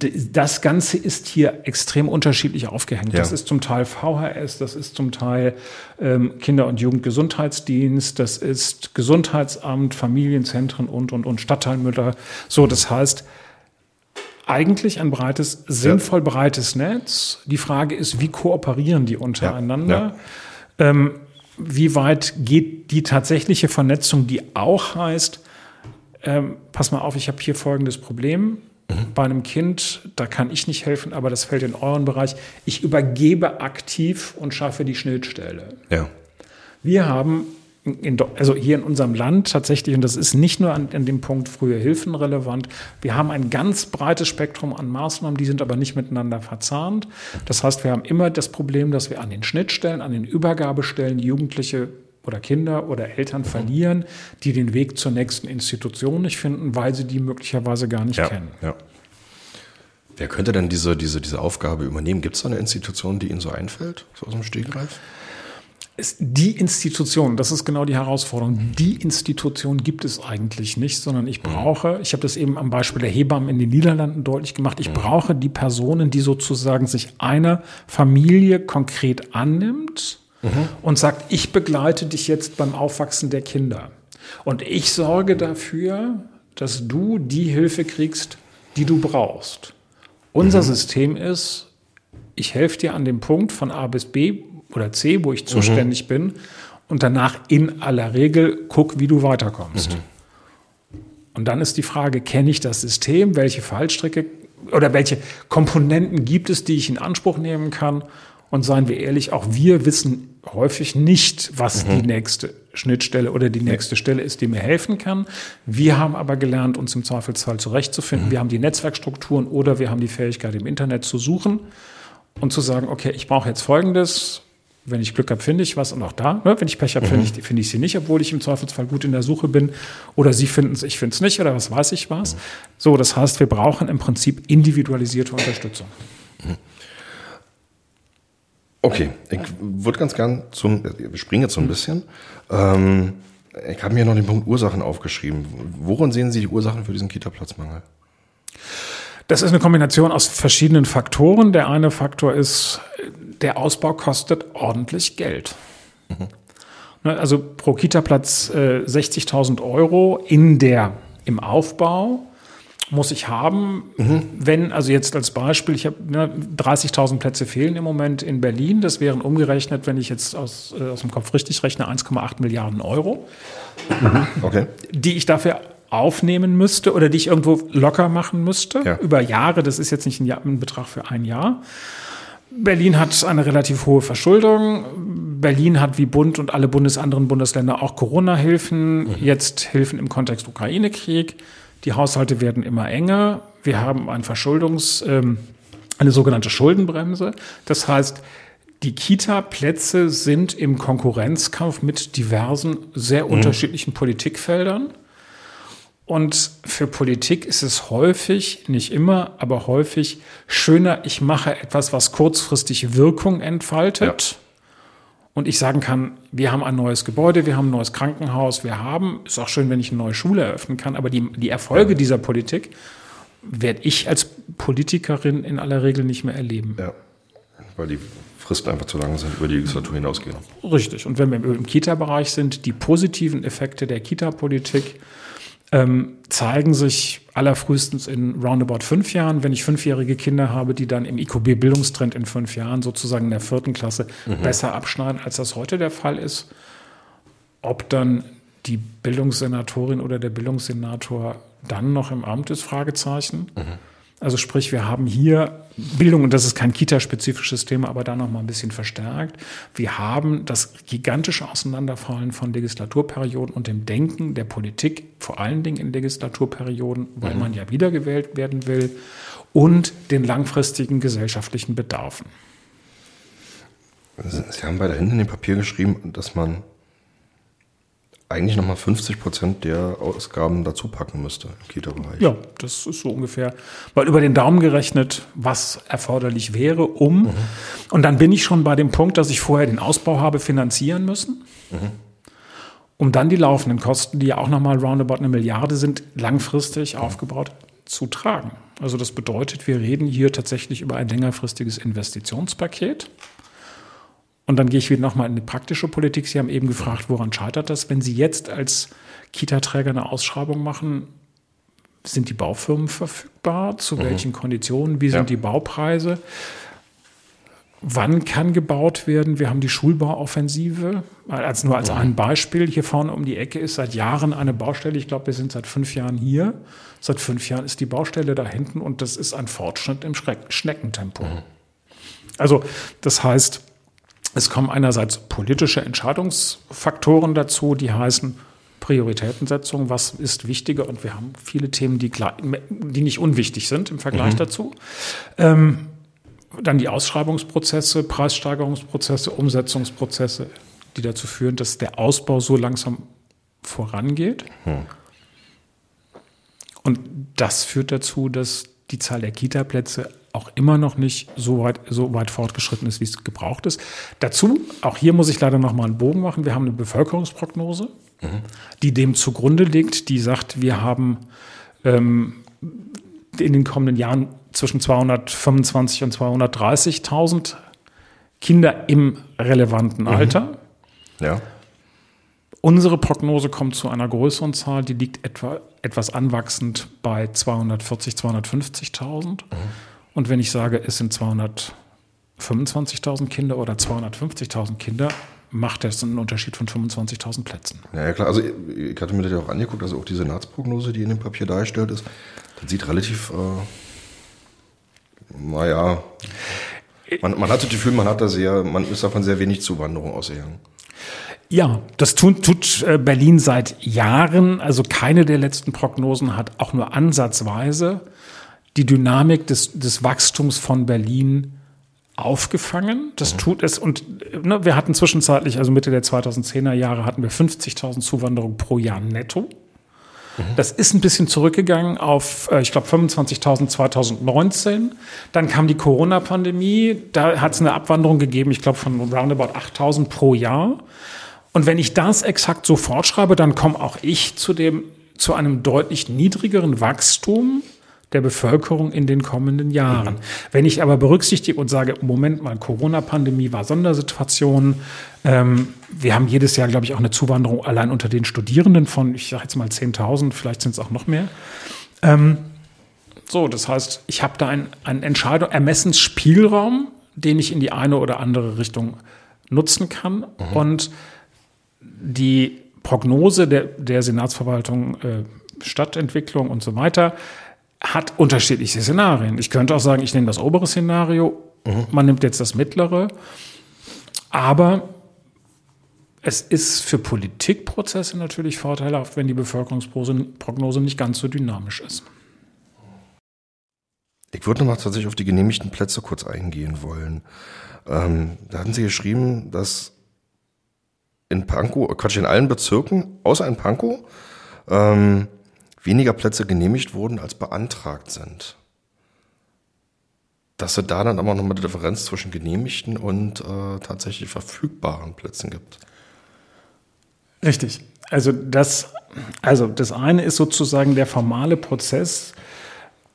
das Ganze ist hier extrem unterschiedlich aufgehängt. Ja. Das ist zum Teil VHS, das ist zum Teil ähm, Kinder- und Jugendgesundheitsdienst, das ist Gesundheitsamt, Familienzentren und, und, und Stadtteilmütter. So, das heißt, eigentlich ein breites, sinnvoll breites Netz. Die Frage ist, wie kooperieren die untereinander? Ja. Ähm, wie weit geht die tatsächliche Vernetzung, die auch heißt, ähm, pass mal auf, ich habe hier folgendes Problem. Mhm. Bei einem Kind, da kann ich nicht helfen, aber das fällt in euren Bereich. Ich übergebe aktiv und schaffe die Schnittstelle. Ja. Wir haben in, also hier in unserem Land tatsächlich, und das ist nicht nur an, an, dem Punkt frühe Hilfen relevant, wir haben ein ganz breites Spektrum an Maßnahmen, die sind aber nicht miteinander verzahnt. Das heißt, wir haben immer das Problem, dass wir an den Schnittstellen, an den Übergabestellen Jugendliche oder Kinder oder Eltern verlieren, die den Weg zur nächsten Institution nicht finden, weil sie die möglicherweise gar nicht ja, kennen. Ja. Wer könnte denn diese, diese, diese Aufgabe übernehmen? Gibt es da eine Institution, die Ihnen so einfällt, so aus dem Stegreif? Ist die Institution, das ist genau die Herausforderung. Die Institution gibt es eigentlich nicht, sondern ich brauche, ich habe das eben am Beispiel der Hebammen in den Niederlanden deutlich gemacht, ich brauche die Personen, die sozusagen sich einer Familie konkret annimmt mhm. und sagt, ich begleite dich jetzt beim Aufwachsen der Kinder. Und ich sorge dafür, dass du die Hilfe kriegst, die du brauchst. Unser mhm. System ist, ich helfe dir an dem Punkt von A bis B, oder C, wo ich zuständig mhm. bin, und danach in aller Regel guck, wie du weiterkommst. Mhm. Und dann ist die Frage, kenne ich das System? Welche Fallstricke oder welche Komponenten gibt es, die ich in Anspruch nehmen kann? Und seien wir ehrlich, auch wir wissen häufig nicht, was mhm. die nächste Schnittstelle oder die nächste Stelle ist, die mir helfen kann. Wir haben aber gelernt, uns im Zweifelsfall zurechtzufinden. Mhm. Wir haben die Netzwerkstrukturen oder wir haben die Fähigkeit, im Internet zu suchen und zu sagen, okay, ich brauche jetzt Folgendes wenn ich Glück habe, finde ich was und auch da, ne, wenn ich Pech habe, mhm. finde ich, find ich sie nicht, obwohl ich im Zweifelsfall gut in der Suche bin. Oder sie finden es, ich finde es nicht oder was weiß ich was. Mhm. So, das heißt, wir brauchen im Prinzip individualisierte Unterstützung. Mhm. Okay, ich würde ganz gern zum, wir springen jetzt so ein mhm. bisschen. Ähm, ich habe mir noch den Punkt Ursachen aufgeschrieben. Worin sehen Sie die Ursachen für diesen Kita-Platzmangel? Das ist eine Kombination aus verschiedenen Faktoren. Der eine Faktor ist, der Ausbau kostet ordentlich Geld. Mhm. Also pro Kita-Platz äh, 60.000 Euro in der, im Aufbau muss ich haben, mhm. wenn, also jetzt als Beispiel, ich habe ne, 30.000 Plätze fehlen im Moment in Berlin. Das wären umgerechnet, wenn ich jetzt aus, äh, aus dem Kopf richtig rechne, 1,8 Milliarden Euro, mhm. okay. die ich dafür aufnehmen müsste oder die ich irgendwo locker machen müsste ja. über Jahre. Das ist jetzt nicht ein, Jahr, ein Betrag für ein Jahr. Berlin hat eine relativ hohe Verschuldung. Berlin hat wie Bund und alle Bundes anderen Bundesländer auch Corona-Hilfen, mhm. jetzt Hilfen im Kontext Ukraine-Krieg. Die Haushalte werden immer enger. Wir haben ein Verschuldungs, ähm, eine sogenannte Schuldenbremse. Das heißt, die Kita-Plätze sind im Konkurrenzkampf mit diversen, sehr mhm. unterschiedlichen Politikfeldern. Und für Politik ist es häufig, nicht immer, aber häufig schöner, ich mache etwas, was kurzfristig Wirkung entfaltet. Ja. Und ich sagen kann, wir haben ein neues Gebäude, wir haben ein neues Krankenhaus, wir haben, ist auch schön, wenn ich eine neue Schule eröffnen kann, aber die, die Erfolge ja. dieser Politik werde ich als Politikerin in aller Regel nicht mehr erleben. Ja, weil die Fristen einfach zu lang sind, über die Legislatur hinausgehen. Richtig. Und wenn wir im Kita-Bereich sind, die positiven Effekte der Kita-Politik, ähm, zeigen sich allerfrühestens in roundabout fünf Jahren, wenn ich fünfjährige Kinder habe, die dann im IQB-Bildungstrend in fünf Jahren sozusagen in der vierten Klasse mhm. besser abschneiden, als das heute der Fall ist. Ob dann die Bildungssenatorin oder der Bildungssenator dann noch im Amt ist, Fragezeichen. Mhm. Also sprich, wir haben hier Bildung, und das ist kein Kita-spezifisches Thema, aber da noch mal ein bisschen verstärkt. Wir haben das gigantische Auseinanderfallen von Legislaturperioden und dem Denken der Politik, vor allen Dingen in Legislaturperioden, weil mhm. man ja wiedergewählt werden will, und den langfristigen gesellschaftlichen Bedarfen. Sie haben bei da hinten in dem Papier geschrieben, dass man eigentlich nochmal 50 Prozent der Ausgaben dazu packen müsste im Kita-Bereich. Ja, das ist so ungefähr, weil über den Daumen gerechnet, was erforderlich wäre, um. Mhm. Und dann bin ich schon bei dem Punkt, dass ich vorher den Ausbau habe finanzieren müssen. Mhm. Um dann die laufenden Kosten, die ja auch nochmal roundabout eine Milliarde sind, langfristig mhm. aufgebaut zu tragen. Also das bedeutet, wir reden hier tatsächlich über ein längerfristiges Investitionspaket. Und dann gehe ich wieder nochmal in die praktische Politik. Sie haben eben gefragt, woran scheitert das? Wenn Sie jetzt als Kita-Träger eine Ausschreibung machen, sind die Baufirmen verfügbar? Zu mhm. welchen Konditionen? Wie sind ja. die Baupreise? Wann kann gebaut werden? Wir haben die Schulbauoffensive. Als, nur als mhm. ein Beispiel. Hier vorne um die Ecke ist seit Jahren eine Baustelle. Ich glaube, wir sind seit fünf Jahren hier. Seit fünf Jahren ist die Baustelle da hinten und das ist ein Fortschritt im Schneckentempo. Mhm. Also, das heißt, es kommen einerseits politische Entscheidungsfaktoren dazu, die heißen Prioritätensetzung, was ist wichtiger und wir haben viele Themen, die, die nicht unwichtig sind im Vergleich mhm. dazu. Ähm, dann die Ausschreibungsprozesse, Preissteigerungsprozesse, Umsetzungsprozesse, die dazu führen, dass der Ausbau so langsam vorangeht. Mhm. Und das führt dazu, dass die Zahl der Kita-Plätze auch immer noch nicht so weit, so weit fortgeschritten ist, wie es gebraucht ist. Dazu, auch hier muss ich leider noch mal einen Bogen machen, wir haben eine Bevölkerungsprognose, mhm. die dem zugrunde liegt, die sagt, wir haben ähm, in den kommenden Jahren zwischen 225 und 230.000 Kinder im relevanten mhm. Alter. Ja. Unsere Prognose kommt zu einer größeren Zahl, die liegt etwa etwas anwachsend bei 240, 250.000. Mhm. Und wenn ich sage, es sind 225.000 Kinder oder 250.000 Kinder, macht das einen Unterschied von 25.000 Plätzen. Ja, klar. Also ich hatte mir das ja auch angeguckt, also auch die Senatsprognose, die in dem Papier dargestellt ist, das sieht relativ, äh, naja, man, man hat das Gefühl, man hat da sehr, man ist davon sehr wenig Zuwanderung ausgegangen. Ja, das tut, tut äh, Berlin seit Jahren. Also keine der letzten Prognosen hat auch nur ansatzweise die Dynamik des, des Wachstums von Berlin aufgefangen. Das mhm. tut es. Und ne, wir hatten zwischenzeitlich, also Mitte der 2010er Jahre, hatten wir 50.000 Zuwanderungen pro Jahr netto. Mhm. Das ist ein bisschen zurückgegangen auf, äh, ich glaube, 25.000 2019. Dann kam die Corona-Pandemie. Da hat es eine Abwanderung gegeben, ich glaube, von roundabout 8.000 pro Jahr. Und wenn ich das exakt so fortschreibe, dann komme auch ich zu dem, zu einem deutlich niedrigeren Wachstum der Bevölkerung in den kommenden Jahren. Mhm. Wenn ich aber berücksichtige und sage, Moment mal, Corona-Pandemie war Sondersituation, ähm, wir haben jedes Jahr, glaube ich, auch eine Zuwanderung allein unter den Studierenden von, ich sage jetzt mal 10.000, vielleicht sind es auch noch mehr. Ähm, so, das heißt, ich habe da einen, einen Entscheidung, Ermessensspielraum, den ich in die eine oder andere Richtung nutzen kann. Mhm. Und die Prognose der, der Senatsverwaltung, äh, Stadtentwicklung und so weiter, hat unterschiedliche Szenarien. Ich könnte auch sagen, ich nehme das obere Szenario, mhm. man nimmt jetzt das mittlere, aber es ist für Politikprozesse natürlich vorteilhaft, wenn die Bevölkerungsprognose nicht ganz so dynamisch ist. Ich würde noch mal tatsächlich auf die genehmigten Plätze kurz eingehen wollen. Ähm, da hatten Sie geschrieben, dass in Pankow, Quatsch, in allen Bezirken, außer in Pankow, ähm, weniger Plätze genehmigt wurden, als beantragt sind. Dass es da dann aber nochmal eine Differenz zwischen genehmigten und äh, tatsächlich verfügbaren Plätzen gibt. Richtig. Also das, also das eine ist sozusagen der formale Prozess.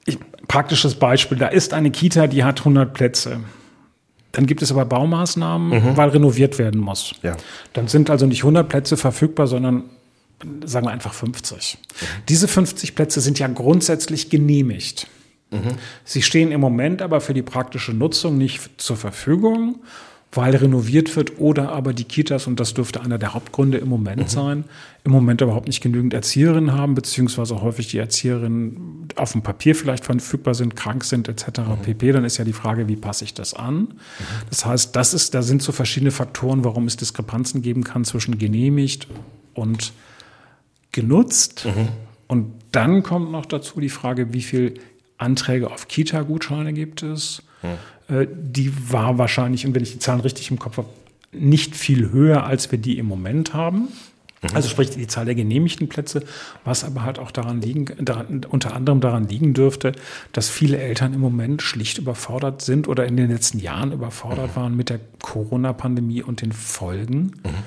Ich, praktisches Beispiel, da ist eine Kita, die hat 100 Plätze. Dann gibt es aber Baumaßnahmen, mhm. weil renoviert werden muss. Ja. Dann sind also nicht 100 Plätze verfügbar, sondern sagen wir einfach 50. Mhm. Diese 50 Plätze sind ja grundsätzlich genehmigt. Mhm. Sie stehen im Moment aber für die praktische Nutzung nicht zur Verfügung, weil renoviert wird oder aber die Kitas, und das dürfte einer der Hauptgründe im Moment mhm. sein, im Moment überhaupt nicht genügend Erzieherinnen haben, beziehungsweise häufig die Erzieherinnen auf dem Papier vielleicht verfügbar sind, krank sind etc. Mhm. pp. Dann ist ja die Frage, wie passe ich das an? Mhm. Das heißt, das ist, da sind so verschiedene Faktoren, warum es Diskrepanzen geben kann zwischen genehmigt und genutzt. Mhm. Und dann kommt noch dazu die Frage, wie viel Anträge auf Kita-Gutscheine gibt es. Mhm. Die war wahrscheinlich, und wenn ich die Zahlen richtig im Kopf habe, nicht viel höher, als wir die im Moment haben. Mhm. Also sprich die Zahl der genehmigten Plätze, was aber halt auch daran liegen, daran, unter anderem daran liegen dürfte, dass viele Eltern im Moment schlicht überfordert sind oder in den letzten Jahren überfordert mhm. waren mit der Corona-Pandemie und den Folgen. Mhm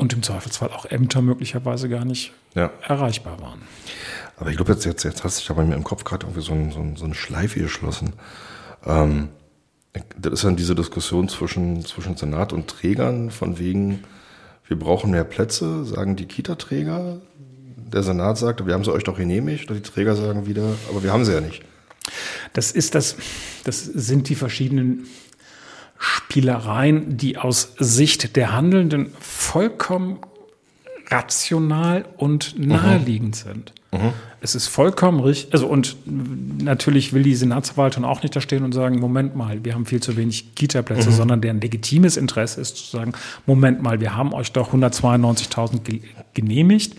und im Zweifelsfall auch Ämter möglicherweise gar nicht ja. erreichbar waren. Aber ich glaube, jetzt, jetzt, jetzt hast du aber mir im Kopf gerade irgendwie so, ein, so, ein, so eine Schleife geschlossen. Ähm, das ist dann diese Diskussion zwischen, zwischen Senat und Trägern von wegen, wir brauchen mehr Plätze, sagen die Kita-Träger. Der Senat sagt, wir haben sie euch doch genehmigt. Und die Träger sagen wieder, aber wir haben sie ja nicht. Das ist das, das sind die verschiedenen Spielereien, die aus Sicht der Handelnden vollkommen rational und naheliegend mhm. sind. Mhm. Es ist vollkommen richtig, also und natürlich will die Senatsverwaltung auch nicht da stehen und sagen, Moment mal, wir haben viel zu wenig Kita-Plätze, mhm. sondern deren legitimes Interesse ist zu sagen, Moment mal, wir haben euch doch 192.000 ge genehmigt.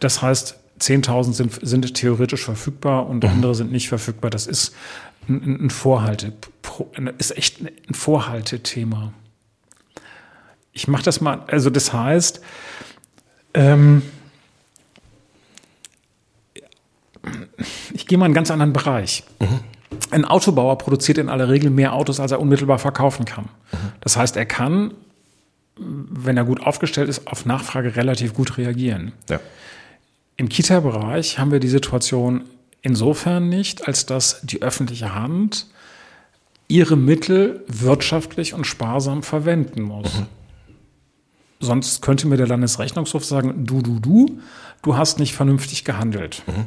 Das heißt, 10.000 sind, sind theoretisch verfügbar und mhm. andere sind nicht verfügbar. Das ist ein, ein Vorhalte, ist echt ein Vorhaltethema. Ich mache das mal, also das heißt, ähm, ich gehe mal in einen ganz anderen Bereich. Mhm. Ein Autobauer produziert in aller Regel mehr Autos, als er unmittelbar verkaufen kann. Mhm. Das heißt, er kann, wenn er gut aufgestellt ist, auf Nachfrage relativ gut reagieren. Ja. Im Kita-Bereich haben wir die Situation, insofern nicht, als dass die öffentliche Hand ihre Mittel wirtschaftlich und sparsam verwenden muss. Mhm. Sonst könnte mir der Landesrechnungshof sagen, du, du, du, du hast nicht vernünftig gehandelt. Mhm.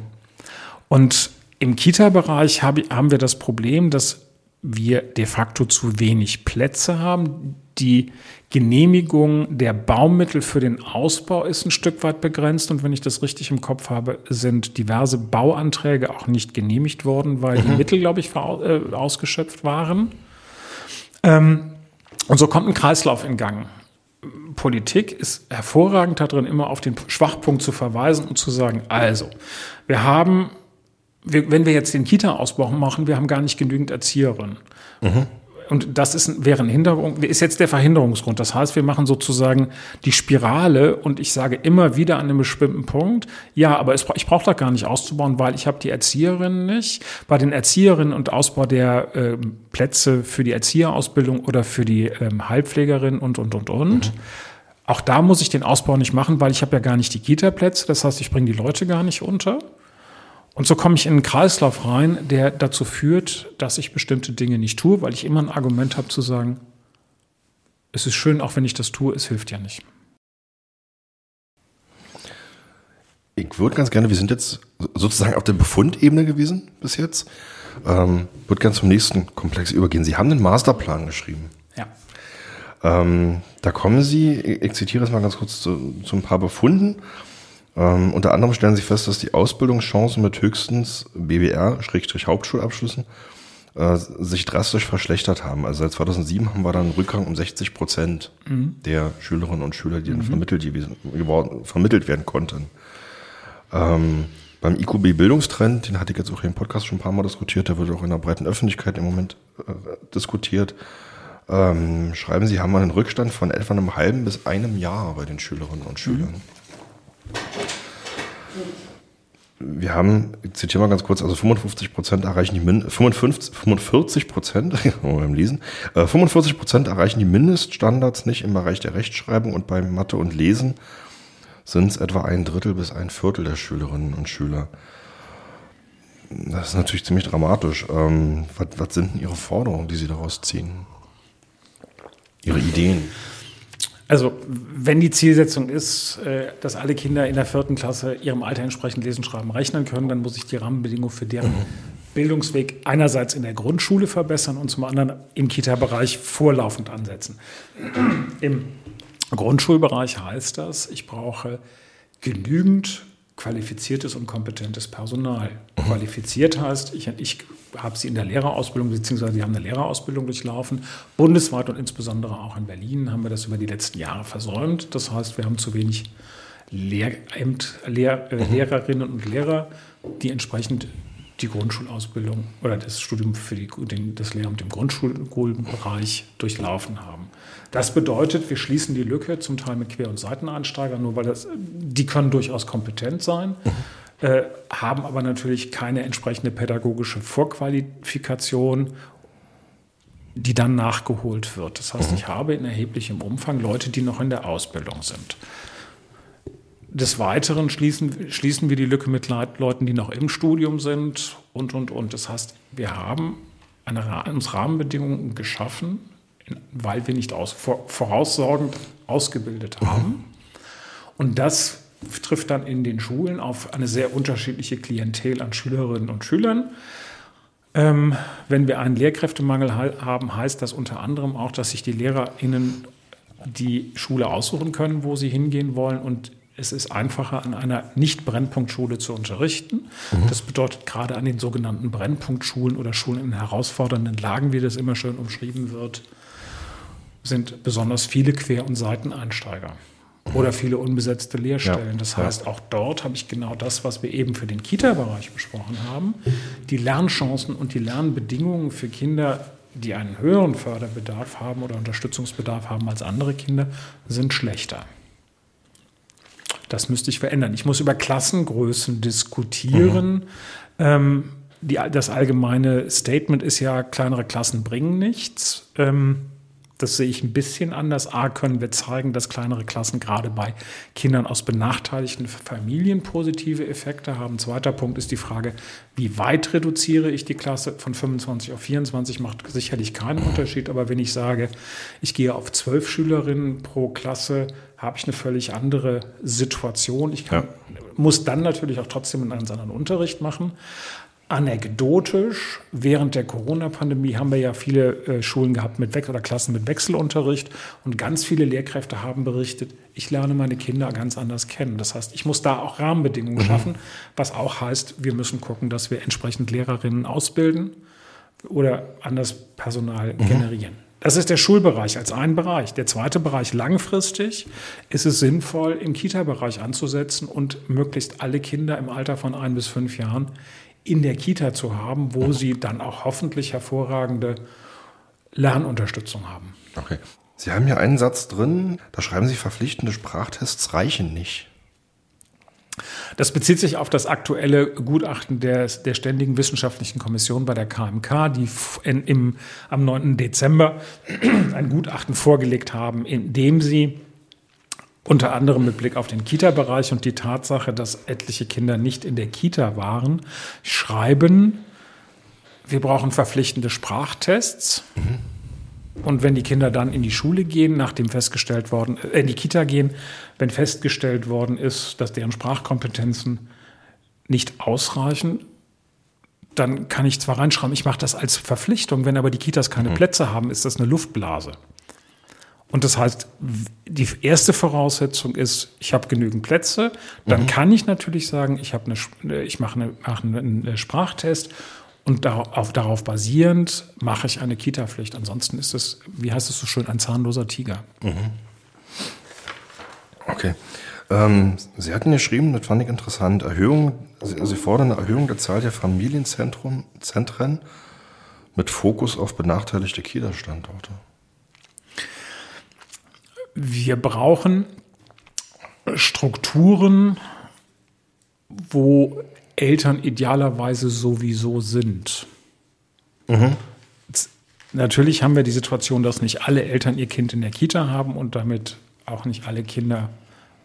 Und im Kita-Bereich haben wir das Problem, dass wir de facto zu wenig Plätze haben. Die Genehmigung der Baumittel für den Ausbau ist ein Stück weit begrenzt. Und wenn ich das richtig im Kopf habe, sind diverse Bauanträge auch nicht genehmigt worden, weil mhm. die Mittel, glaube ich, äh, ausgeschöpft waren. Ähm, und so kommt ein Kreislauf in Gang. Politik ist hervorragend darin, immer auf den Schwachpunkt zu verweisen und zu sagen, also, wir haben wenn wir jetzt den Kita-Ausbau machen, wir haben gar nicht genügend Erzieherinnen. Mhm. Und das ist, wäre ein Hinderung, ist jetzt der Verhinderungsgrund. Das heißt, wir machen sozusagen die Spirale und ich sage immer wieder an einem bestimmten Punkt, ja, aber es, ich brauche da gar nicht auszubauen, weil ich habe die Erzieherinnen nicht. Bei den Erzieherinnen und Ausbau der äh, Plätze für die Erzieherausbildung oder für die ähm, Heilpflegerin und, und, und, und. Mhm. Auch da muss ich den Ausbau nicht machen, weil ich habe ja gar nicht die Kita-Plätze. Das heißt, ich bringe die Leute gar nicht unter. Und so komme ich in einen Kreislauf rein, der dazu führt, dass ich bestimmte Dinge nicht tue, weil ich immer ein Argument habe zu sagen, es ist schön, auch wenn ich das tue, es hilft ja nicht. Ich würde ganz gerne, wir sind jetzt sozusagen auf der Befundebene gewesen bis jetzt, ähm, würde gerne zum nächsten Komplex übergehen. Sie haben einen Masterplan geschrieben. Ja. Ähm, da kommen Sie, ich zitiere es mal ganz kurz zu, zu ein paar Befunden. Ähm, unter anderem stellen Sie fest, dass die Ausbildungschancen mit höchstens BWR-Hauptschulabschlüssen äh, sich drastisch verschlechtert haben. Also seit 2007 haben wir dann einen Rückgang um 60 Prozent mhm. der Schülerinnen und Schüler, die dann mhm. vermittelt, geworden, vermittelt werden konnten. Ähm, beim IQB Bildungstrend, den hatte ich jetzt auch hier im Podcast schon ein paar Mal diskutiert, der wird auch in der breiten Öffentlichkeit im Moment äh, diskutiert. Ähm, schreiben Sie, haben wir einen Rückstand von etwa einem halben bis einem Jahr bei den Schülerinnen und Schülern. Mhm wir haben, ich zitiere mal ganz kurz, also 55 Prozent erreichen die Min 55, 45 Prozent, beim Lesen, äh, 45 Prozent erreichen die Mindeststandards nicht im Bereich der Rechtschreibung und beim Mathe und Lesen sind es etwa ein Drittel bis ein Viertel der Schülerinnen und Schüler. Das ist natürlich ziemlich dramatisch. Ähm, was, was sind denn Ihre Forderungen, die Sie daraus ziehen? Ihre Ideen? Also, wenn die Zielsetzung ist, äh, dass alle Kinder in der vierten Klasse ihrem Alter entsprechend lesen, schreiben, rechnen können, dann muss ich die Rahmenbedingungen für deren Bildungsweg einerseits in der Grundschule verbessern und zum anderen im Kita-Bereich vorlaufend ansetzen. Im Grundschulbereich heißt das, ich brauche genügend qualifiziertes und kompetentes Personal. Qualifiziert heißt, ich, ich habe sie in der Lehrerausbildung, beziehungsweise sie haben eine Lehrerausbildung durchlaufen. Bundesweit und insbesondere auch in Berlin haben wir das über die letzten Jahre versäumt. Das heißt, wir haben zu wenig Lehramt, Lehr, äh, Lehrerinnen und Lehrer, die entsprechend die Grundschulausbildung oder das Studium für die, den, das Lehramt im Grundschulbereich durchlaufen haben. Das bedeutet, wir schließen die Lücke zum Teil mit Quer- und Seiteneinsteigern, nur weil das, die können durchaus kompetent sein, mhm. Äh, haben aber natürlich keine entsprechende pädagogische Vorqualifikation, die dann nachgeholt wird. Das heißt, mhm. ich habe in erheblichem Umfang Leute, die noch in der Ausbildung sind. Des Weiteren schließen, schließen wir die Lücke mit Leuten, die noch im Studium sind und, und, und. Das heißt, wir haben eine, uns Rahmenbedingungen geschaffen, weil wir nicht aus, voraussorgend ausgebildet mhm. haben. Und das trifft dann in den Schulen auf eine sehr unterschiedliche Klientel an Schülerinnen und Schülern. Ähm, wenn wir einen Lehrkräftemangel haben, heißt das unter anderem auch, dass sich die LehrerInnen die Schule aussuchen können, wo sie hingehen wollen und es ist einfacher, an einer Nicht-Brennpunktschule zu unterrichten. Mhm. Das bedeutet gerade an den sogenannten Brennpunktschulen oder Schulen in herausfordernden Lagen, wie das immer schön umschrieben wird, sind besonders viele Quer- und Seiteneinsteiger oder viele unbesetzte Lehrstellen. Das heißt, auch dort habe ich genau das, was wir eben für den Kita-Bereich besprochen haben. Die Lernchancen und die Lernbedingungen für Kinder, die einen höheren Förderbedarf haben oder Unterstützungsbedarf haben als andere Kinder, sind schlechter. Das müsste ich verändern. Ich muss über Klassengrößen diskutieren. Mhm. Ähm, die, das allgemeine Statement ist ja, kleinere Klassen bringen nichts. Ähm, das sehe ich ein bisschen anders. A, können wir zeigen, dass kleinere Klassen gerade bei Kindern aus benachteiligten Familien positive Effekte haben. Zweiter Punkt ist die Frage, wie weit reduziere ich die Klasse? Von 25 auf 24 macht sicherlich keinen Unterschied. Aber wenn ich sage, ich gehe auf zwölf Schülerinnen pro Klasse, habe ich eine völlig andere Situation. Ich kann, ja. muss dann natürlich auch trotzdem einen anderen Unterricht machen. Anekdotisch, während der Corona-Pandemie haben wir ja viele äh, Schulen gehabt mit Wechsel oder Klassen mit Wechselunterricht und ganz viele Lehrkräfte haben berichtet, ich lerne meine Kinder ganz anders kennen. Das heißt, ich muss da auch Rahmenbedingungen mhm. schaffen, was auch heißt, wir müssen gucken, dass wir entsprechend Lehrerinnen ausbilden oder anders Personal mhm. generieren. Das ist der Schulbereich als ein Bereich. Der zweite Bereich langfristig ist es sinnvoll, im Kita-Bereich anzusetzen und möglichst alle Kinder im Alter von ein bis fünf Jahren in der Kita zu haben, wo sie dann auch hoffentlich hervorragende Lernunterstützung haben. Okay. Sie haben hier einen Satz drin, da schreiben Sie, verpflichtende Sprachtests reichen nicht. Das bezieht sich auf das aktuelle Gutachten der, der Ständigen Wissenschaftlichen Kommission bei der KMK, die in, im, am 9. Dezember ein Gutachten vorgelegt haben, in dem sie Unter anderem mit Blick auf den Kita-Bereich und die Tatsache, dass etliche Kinder nicht in der Kita waren, schreiben, wir brauchen verpflichtende Sprachtests. Mhm. Und wenn die Kinder dann in die Schule gehen, nachdem festgestellt worden, äh, in die Kita gehen, wenn festgestellt worden ist, dass deren Sprachkompetenzen nicht ausreichen, dann kann ich zwar reinschreiben, ich mache das als Verpflichtung, wenn aber die Kitas keine mhm. Plätze haben, ist das eine Luftblase. Und das heißt, die erste Voraussetzung ist, ich habe genügend Plätze. Dann mhm. kann ich natürlich sagen, ich, eine, ich mache, eine, mache einen Sprachtest und darauf, darauf basierend mache ich eine Kita-Pflicht. Ansonsten ist es, wie heißt es so schön, ein zahnloser Tiger. Mhm. Okay. Ähm, Sie hatten geschrieben, das fand ich interessant, Erhöhung, Sie, Sie fordern eine Erhöhung der Zahl der Familienzentren mit Fokus auf benachteiligte Kita-Standorte. Wir brauchen Strukturen, wo Eltern idealerweise sowieso sind. Mhm. Natürlich haben wir die Situation, dass nicht alle Eltern ihr Kind in der Kita haben und damit auch nicht alle Kinder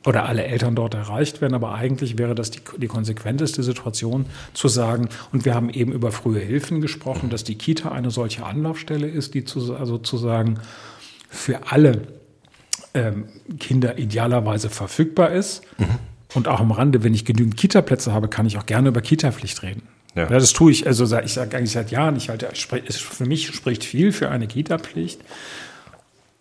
oder alle Eltern dort erreicht werden. Aber eigentlich wäre das die, die konsequenteste Situation zu sagen, und wir haben eben über frühe Hilfen gesprochen, dass die Kita eine solche Anlaufstelle ist, die zu, also zu sagen, für alle ähm, Kinder idealerweise verfügbar ist. Mhm. Und auch am Rande, wenn ich genügend Kita-Plätze habe, kann ich auch gerne über Kita-Pflicht reden. Ja. ja. das tue ich. Also ich sage eigentlich seit Jahren, ich halte, für mich spricht viel für eine Kita-Pflicht.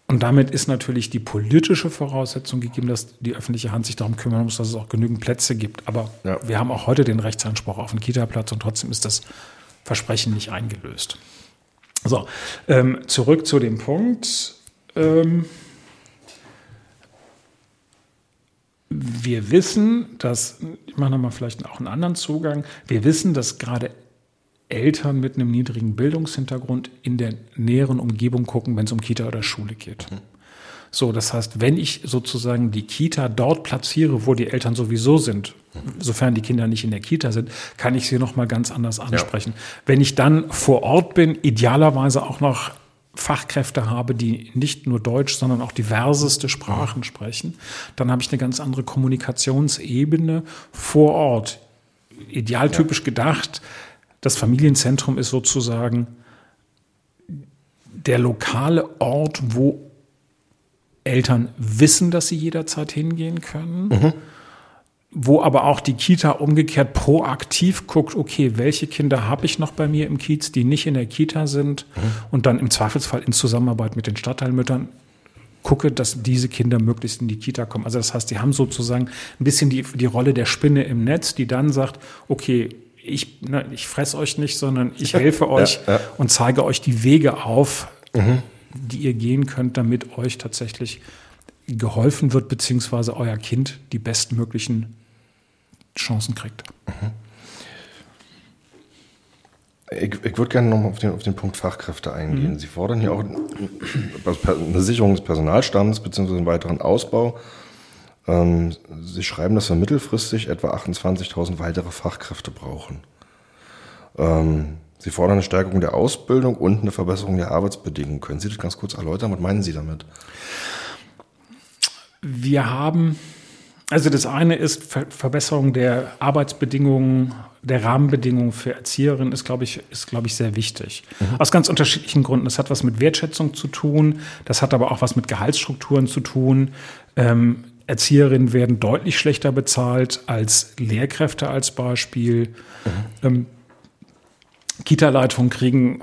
Und damit ist natürlich die politische Voraussetzung gegeben, dass die öffentliche Hand sich darum kümmern muss, dass es auch genügend Plätze gibt. Aber ja. wir haben auch heute den Rechtsanspruch auf einen Kita-Platz und trotzdem ist das Versprechen nicht eingelöst. So, ähm, zurück zu dem Punkt. Ähm, wir wissen, dass, ich mache nochmal vielleicht auch einen anderen Zugang, wir wissen, dass gerade Eltern mit einem niedrigen Bildungshintergrund in der näheren Umgebung gucken, wenn es um Kita oder Schule geht. Mhm. So, das heißt, wenn ich sozusagen die Kita dort platziere, wo die Eltern sowieso sind, mhm. sofern die Kinder nicht in der Kita sind, kann ich sie nochmal ganz anders ansprechen. Ja. Wenn ich dann vor Ort bin, idealerweise auch noch Fachkräfte habe, die nicht nur Deutsch, sondern auch diverseste Sprachen sprechen, dann habe ich eine ganz andere Kommunikationsebene vor Ort. Idealtypisch ja. gedacht, das Familienzentrum ist sozusagen der lokale Ort, wo Eltern wissen, dass sie jederzeit hingehen können. Mhm wo aber auch die Kita umgekehrt proaktiv guckt, okay, welche Kinder habe ich noch bei mir im Kiez, die nicht in der Kita sind mhm. und dann im Zweifelsfall in Zusammenarbeit mit den Stadtteilmüttern gucke, dass diese Kinder möglichst in die Kita kommen. Also das heißt, die haben sozusagen ein bisschen die, die Rolle der Spinne im Netz, die dann sagt, okay, ich, ne, ich fresse euch nicht, sondern ich helfe euch ja, ja. und zeige euch die Wege auf, mhm. die ihr gehen könnt, damit euch tatsächlich geholfen wird, beziehungsweise euer Kind die bestmöglichen Chancen kriegt. Mhm. Ich, ich würde gerne nochmal auf den, auf den Punkt Fachkräfte eingehen. Mhm. Sie fordern hier auch eine Sicherung des Personalstamms bzw. einen weiteren Ausbau. Ähm, Sie schreiben, dass wir mittelfristig etwa 28.000 weitere Fachkräfte brauchen. Ähm, Sie fordern eine Stärkung der Ausbildung und eine Verbesserung der Arbeitsbedingungen. Können Sie das ganz kurz erläutern? Was meinen Sie damit? Wir haben also das eine ist Ver Verbesserung der Arbeitsbedingungen, der Rahmenbedingungen für Erzieherinnen ist, glaube ich, ist, glaube ich, sehr wichtig. Mhm. Aus ganz unterschiedlichen Gründen. Das hat was mit Wertschätzung zu tun, das hat aber auch was mit Gehaltsstrukturen zu tun. Ähm, Erzieherinnen werden deutlich schlechter bezahlt als Lehrkräfte als Beispiel. Mhm. Ähm, Kita-Leitungen kriegen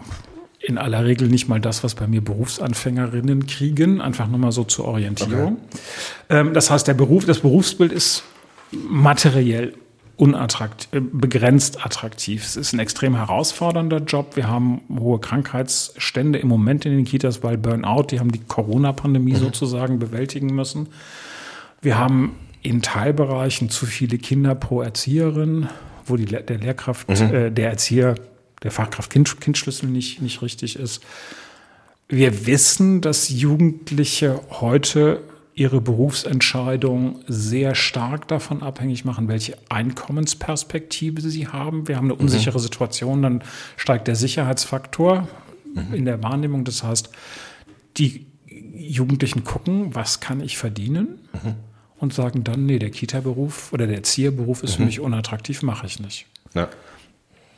in aller Regel nicht mal das, was bei mir Berufsanfängerinnen kriegen, einfach nur mal so zur Orientierung. Okay. Ähm, das heißt, der Beruf, das Berufsbild ist materiell unattraktiv, äh, begrenzt attraktiv. Es ist ein extrem herausfordernder Job. Wir haben hohe Krankheitsstände im Moment in den Kitas, weil Burnout, die haben die Corona-Pandemie mhm. sozusagen bewältigen müssen. Wir haben in Teilbereichen zu viele Kinder pro Erzieherin, wo die, der Lehrkraft, mhm. äh, der Erzieher der Fachkraft-Kind-Schlüssel nicht, nicht richtig ist. Wir wissen, dass Jugendliche heute ihre Berufsentscheidung sehr stark davon abhängig machen, welche Einkommensperspektive sie haben. Wir haben eine mhm. unsichere mhm. Situation, dann steigt der Sicherheitsfaktor mhm. in der Wahrnehmung. Das heißt, die Jugendlichen gucken, was kann ich verdienen? Mhm. und sagen dann, nee, der Kita-Beruf oder der Erzieherberuf ist für mich unattraktiv, mache ich nicht. Ja.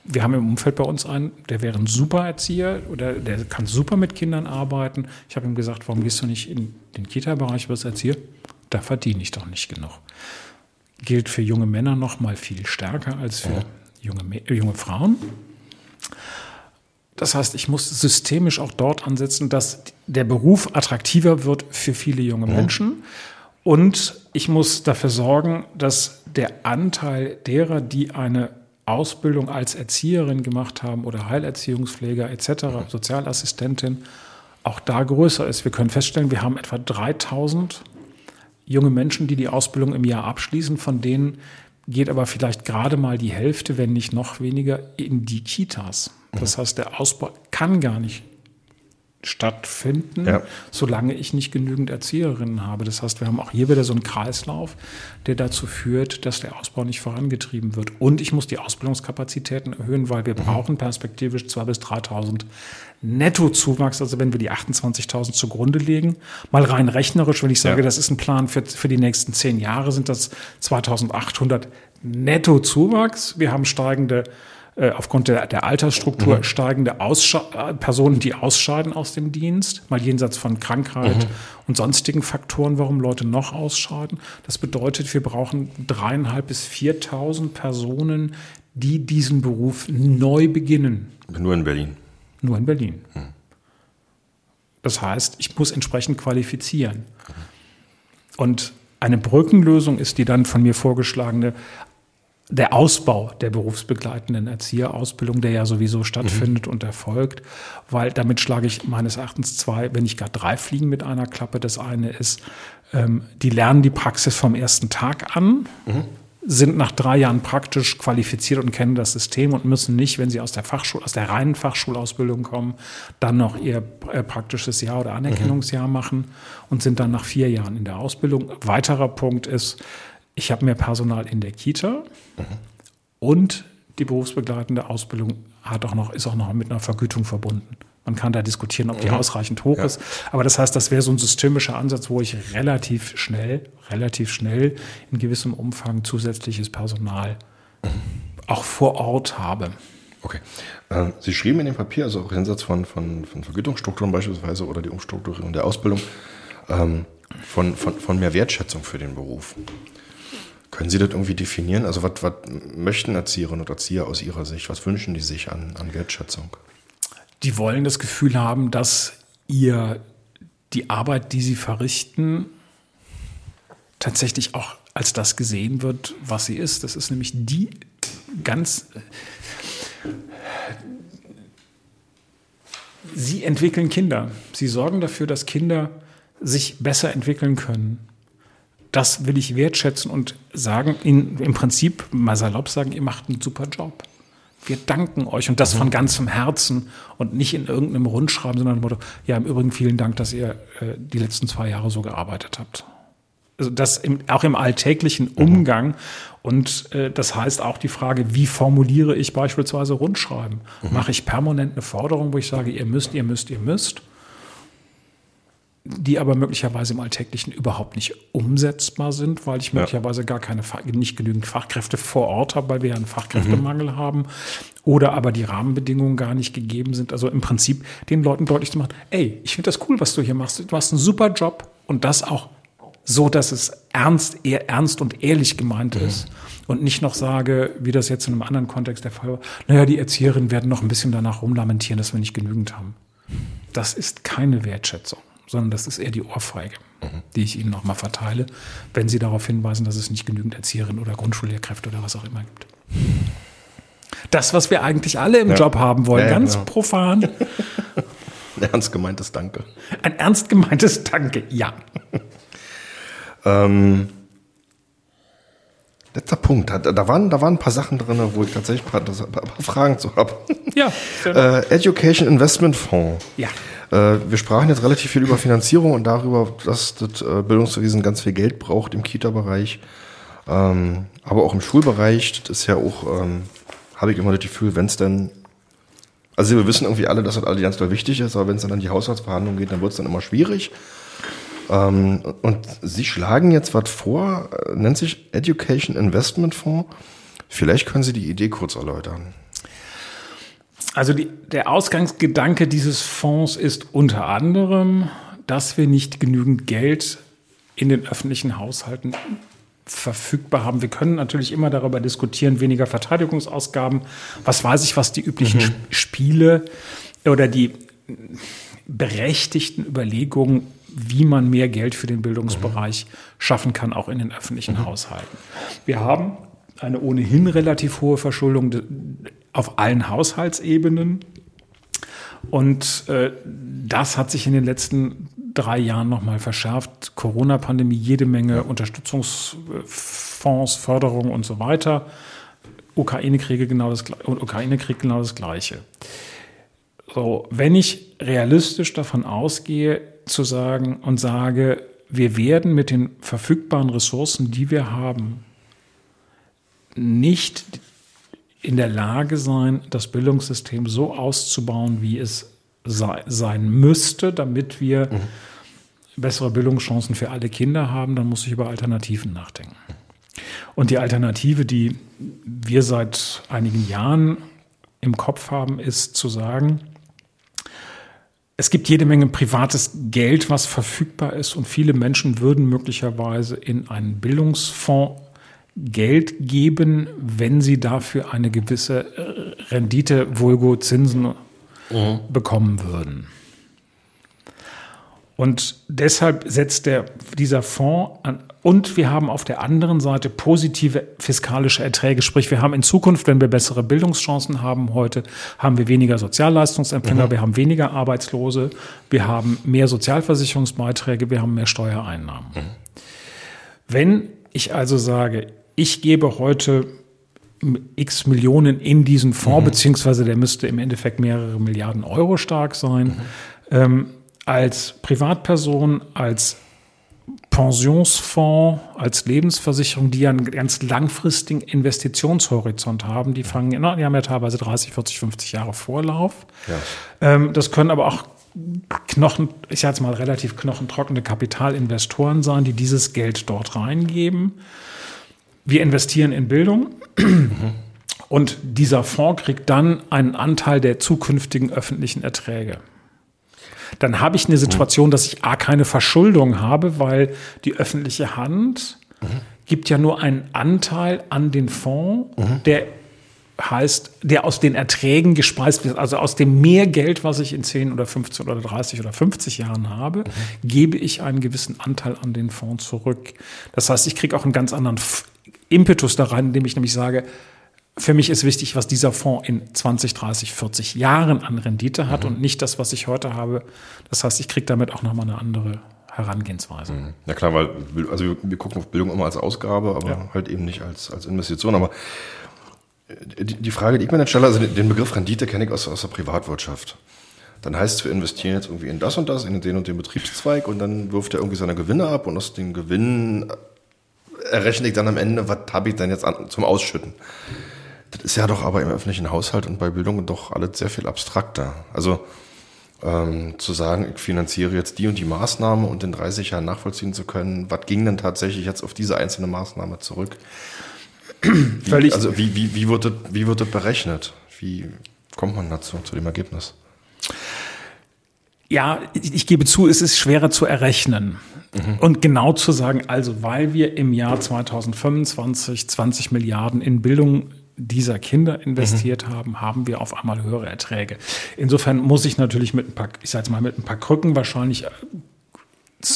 Wir haben im Umfeld bei uns einen, der wäre ein super Erzieher oder der kann super mit Kindern arbeiten. Ich habe ihm gesagt, warum gehst du nicht in den Kita-Bereich, was Erzieher? Da verdiene ich doch nicht genug. Gilt für junge Männer noch mal viel stärker als für junge, äh, junge Frauen. Das heißt, ich muss systemisch auch dort ansetzen, dass der Beruf attraktiver wird für viele junge Menschen. Und ich muss dafür sorgen, dass der Anteil derer, die eine Ausbildung als Erzieherin gemacht haben oder Heilerziehungspfleger etc., Sozialassistentin, auch da größer ist. Wir können feststellen, wir haben etwa 3000 junge Menschen, die die Ausbildung im Jahr abschließen, von denen geht aber vielleicht gerade mal die Hälfte, wenn nicht noch weniger, in die Kitas. Das heißt, der Ausbau kann gar nicht stattfinden, Ja. solange ich nicht genügend Erzieherinnen habe. Das heißt, wir haben auch hier wieder so einen Kreislauf, der dazu führt, dass der Ausbau nicht vorangetrieben wird. Und ich muss die Ausbildungskapazitäten erhöhen, weil wir brauchen perspektivisch 2.000 bis 3.000 Nettozuwachs. Also wenn wir die 28.000 zugrunde legen, mal rein rechnerisch, wenn ich sage, Ja. das ist ein Plan für, für die nächsten zehn Jahre, sind das 2.800 Nettozuwachs. Wir haben steigende äh, aufgrund der, der Altersstruktur steigende Aussche äh, Personen, die ausscheiden aus dem Dienst, mal jenseits von Krankheit und sonstigen Faktoren, warum Leute noch ausscheiden. Das bedeutet, wir brauchen dreieinhalb bis 4.000 Personen, die diesen Beruf neu beginnen. Nur in Berlin. Nur in Berlin. Das heißt, ich muss entsprechend qualifizieren. Und eine Brückenlösung ist die dann von mir vorgeschlagene, der Ausbau der berufsbegleitenden Erzieherausbildung, der ja sowieso stattfindet und erfolgt, weil damit schlage ich meines Erachtens zwei, wenn nicht gar drei Fliegen mit einer Klappe. Das eine ist, ähm, die lernen die Praxis vom ersten Tag an, sind nach drei Jahren praktisch qualifiziert und kennen das System und müssen nicht, wenn sie aus der Fachschule, aus der reinen Fachschulausbildung kommen, dann noch ihr äh, praktisches Jahr oder Anerkennungsjahr machen und sind dann nach vier Jahren in der Ausbildung. Weiterer Punkt ist, ich habe mehr Personal in der Kita und die berufsbegleitende Ausbildung hat auch noch, ist auch noch mit einer Vergütung verbunden. Man kann da diskutieren, ob die ausreichend hoch ist. Aber das heißt, das wäre so ein systemischer Ansatz, wo ich relativ schnell, relativ schnell in gewissem Umfang zusätzliches Personal auch vor Ort habe. Okay. Äh, Sie schrieben in dem Papier, also auch Einsatz von, von, von Vergütungsstrukturen beispielsweise oder die Umstrukturierung der Ausbildung, ähm, von, von, von mehr Wertschätzung für den Beruf. Können Sie das irgendwie definieren? Also was, was möchten Erzieherinnen und Erzieher aus Ihrer Sicht? Was wünschen die sich an, an Wertschätzung? Die wollen das Gefühl haben, dass ihr die Arbeit, die sie verrichten, tatsächlich auch als das gesehen wird, was sie ist. Das ist nämlich die ganz. Sie entwickeln Kinder. Sie sorgen dafür, dass Kinder sich besser entwickeln können. Das will ich wertschätzen und sagen, Ihnen im Prinzip mal salopp sagen, ihr macht einen super Job. Wir danken euch und das von ganzem Herzen und nicht in irgendeinem Rundschreiben, sondern im Motto, ja, im Übrigen vielen Dank, dass ihr äh, die letzten zwei Jahre so gearbeitet habt. Also das im, auch im alltäglichen Umgang. Und äh, das heißt auch die Frage, wie formuliere ich beispielsweise Rundschreiben? Mache ich permanent eine Forderung, wo ich sage, ihr müsst, ihr müsst, ihr müsst? Die aber möglicherweise im Alltäglichen überhaupt nicht umsetzbar sind, weil ich möglicherweise gar keine, nicht genügend Fachkräfte vor Ort habe, weil wir ja einen Fachkräftemangel haben, oder aber die Rahmenbedingungen gar nicht gegeben sind. Also im Prinzip den Leuten deutlich zu machen, ey, ich finde das cool, was du hier machst. Du hast einen super Job und das auch so, dass es ernst, eher ernst und ehrlich gemeint ist. Und nicht noch sage, wie das jetzt in einem anderen Kontext der Fall war, naja, die Erzieherinnen werden noch ein bisschen danach rumlamentieren, dass wir nicht genügend haben. Das ist keine Wertschätzung, sondern das ist eher die Ohrfeige, die ich Ihnen nochmal verteile, wenn Sie darauf hinweisen, dass es nicht genügend Erzieherinnen oder Grundschullehrkräfte oder was auch immer gibt. Das, was wir eigentlich alle im Ja. Job haben wollen, Ja, ganz genau. profan. Ein ernst gemeintes Danke. Ein ernst gemeintes Danke, ja. Ähm, letzter Punkt. Da, waren, da waren ein paar Sachen drin, wo ich tatsächlich ein paar, ein paar Fragen zu habe. Ja, Äh, Education Investment Fonds. ja. Äh, wir sprachen jetzt relativ viel über Finanzierung und darüber, dass das äh, Bildungswesen ganz viel Geld braucht im Kita-Bereich, ähm, aber auch im Schulbereich. Das ist ja auch, ähm, habe ich immer das Gefühl, wenn es dann, also wir wissen irgendwie alle, dass das alle ganz doll wichtig ist, aber wenn es dann an die Haushaltsverhandlungen geht, dann wird es dann immer schwierig. Ähm, und Sie schlagen jetzt was vor, äh, nennt sich Education Investment Fonds. Vielleicht können Sie die Idee kurz erläutern. Also die, der Ausgangsgedanke dieses Fonds ist unter anderem, dass wir nicht genügend Geld in den öffentlichen Haushalten verfügbar haben. Wir können natürlich immer darüber diskutieren, weniger Verteidigungsausgaben. Was weiß ich, was die üblichen mhm. Spiele oder die berechtigten Überlegungen, wie man mehr Geld für den Bildungsbereich mhm. schaffen kann, auch in den öffentlichen mhm. Haushalten. Wir haben eine ohnehin relativ hohe Verschuldung auf allen Haushaltsebenen. Und äh, das hat sich in den letzten drei Jahren nochmal verschärft. Corona-Pandemie, jede Menge Unterstützungsfonds, Förderung und so weiter. Ukraine-Kriege genau das, Ukraine-Krieg genau das Gleiche. So, wenn ich realistisch davon ausgehe, zu sagen und sage, wir werden mit den verfügbaren Ressourcen, die wir haben, nicht in der Lage sein, das Bildungssystem so auszubauen, wie es sei, sein müsste, damit wir mhm. bessere Bildungschancen für alle Kinder haben, dann muss ich über Alternativen nachdenken. Und die Alternative, die wir seit einigen Jahren im Kopf haben, ist zu sagen, es gibt jede Menge privates Geld, was verfügbar ist und viele Menschen würden möglicherweise in einen Bildungsfonds Geld geben, wenn sie dafür eine gewisse äh, Rendite, Vulgo Zinsen mhm. bekommen würden. Und deshalb setzt der, dieser Fonds an, und wir haben auf der anderen Seite positive fiskalische Erträge. Sprich, wir haben in Zukunft, wenn wir bessere Bildungschancen haben heute, haben wir weniger Sozialleistungsempfänger, mhm. wir haben weniger Arbeitslose, wir haben mehr Sozialversicherungsbeiträge, wir haben mehr Steuereinnahmen. Mhm. Wenn ich also sage, ich gebe heute x Millionen in diesen Fonds, mhm. beziehungsweise der müsste im Endeffekt mehrere Milliarden Euro stark sein, mhm. ähm, als Privatperson, als Pensionsfonds, als Lebensversicherung, die ja einen ganz langfristigen Investitionshorizont haben. Die fangen, die haben ja teilweise 30, 40, 50 Jahre Vorlauf. Ja. Ähm, das können aber auch Knochen, ich sage jetzt mal relativ knochentrockene Kapitalinvestoren sein, die dieses Geld dort reingeben. Wir investieren in Bildung. Mhm. Und dieser Fonds kriegt dann einen Anteil der zukünftigen öffentlichen Erträge dann habe ich eine Situation, dass ich A, keine Verschuldung habe, weil die öffentliche Hand mhm. gibt ja nur einen Anteil an den Fonds, mhm. der heißt, der aus den Erträgen gespeist wird, also aus dem Mehrgeld, was ich in 10 oder 15 oder 30 oder 50 Jahren habe, mhm. gebe ich einen gewissen Anteil an den Fonds zurück. Das heißt, ich kriege auch einen ganz anderen Impetus da rein, indem ich nämlich sage, für mich ist wichtig, was dieser Fonds in 20, 30, 40 Jahren an Rendite hat mhm. und nicht das, was ich heute habe. Das heißt, ich kriege damit auch nochmal eine andere Herangehensweise. Mhm. Ja klar, weil also wir gucken auf Bildung immer als Ausgabe, aber ja. halt eben nicht als, als Investition. Aber äh, die, die Frage, die ich mir dann stelle, also den Begriff Rendite kenne ich aus, aus der Privatwirtschaft. Dann heißt es, wir investieren jetzt irgendwie in das und das, in den und den Betriebszweig und dann wirft er irgendwie seine Gewinne ab und aus den Gewinnen errechne ich dann am Ende, was habe ich dann jetzt an, zum Ausschütten. Das ist ja doch aber im öffentlichen Haushalt und bei Bildung doch alles sehr viel abstrakter. Also ähm, zu sagen, ich finanziere jetzt die und die Maßnahme und in 30 Jahren nachvollziehen zu können, was ging denn tatsächlich jetzt auf diese einzelne Maßnahme zurück? Wie, Völlig. Also wie, wie, wie, wird das, wie wird das berechnet? Wie kommt man dazu, zu dem Ergebnis? Ja, ich gebe zu, es ist schwerer zu errechnen. Mhm. Und genau zu sagen, also weil wir im Jahr 2025 20 Milliarden in Bildung dieser Kinder investiert mhm. haben, haben wir auf einmal höhere Erträge. Insofern muss ich natürlich mit ein paar, ich sage mal, mit ein paar Krücken wahrscheinlich äh,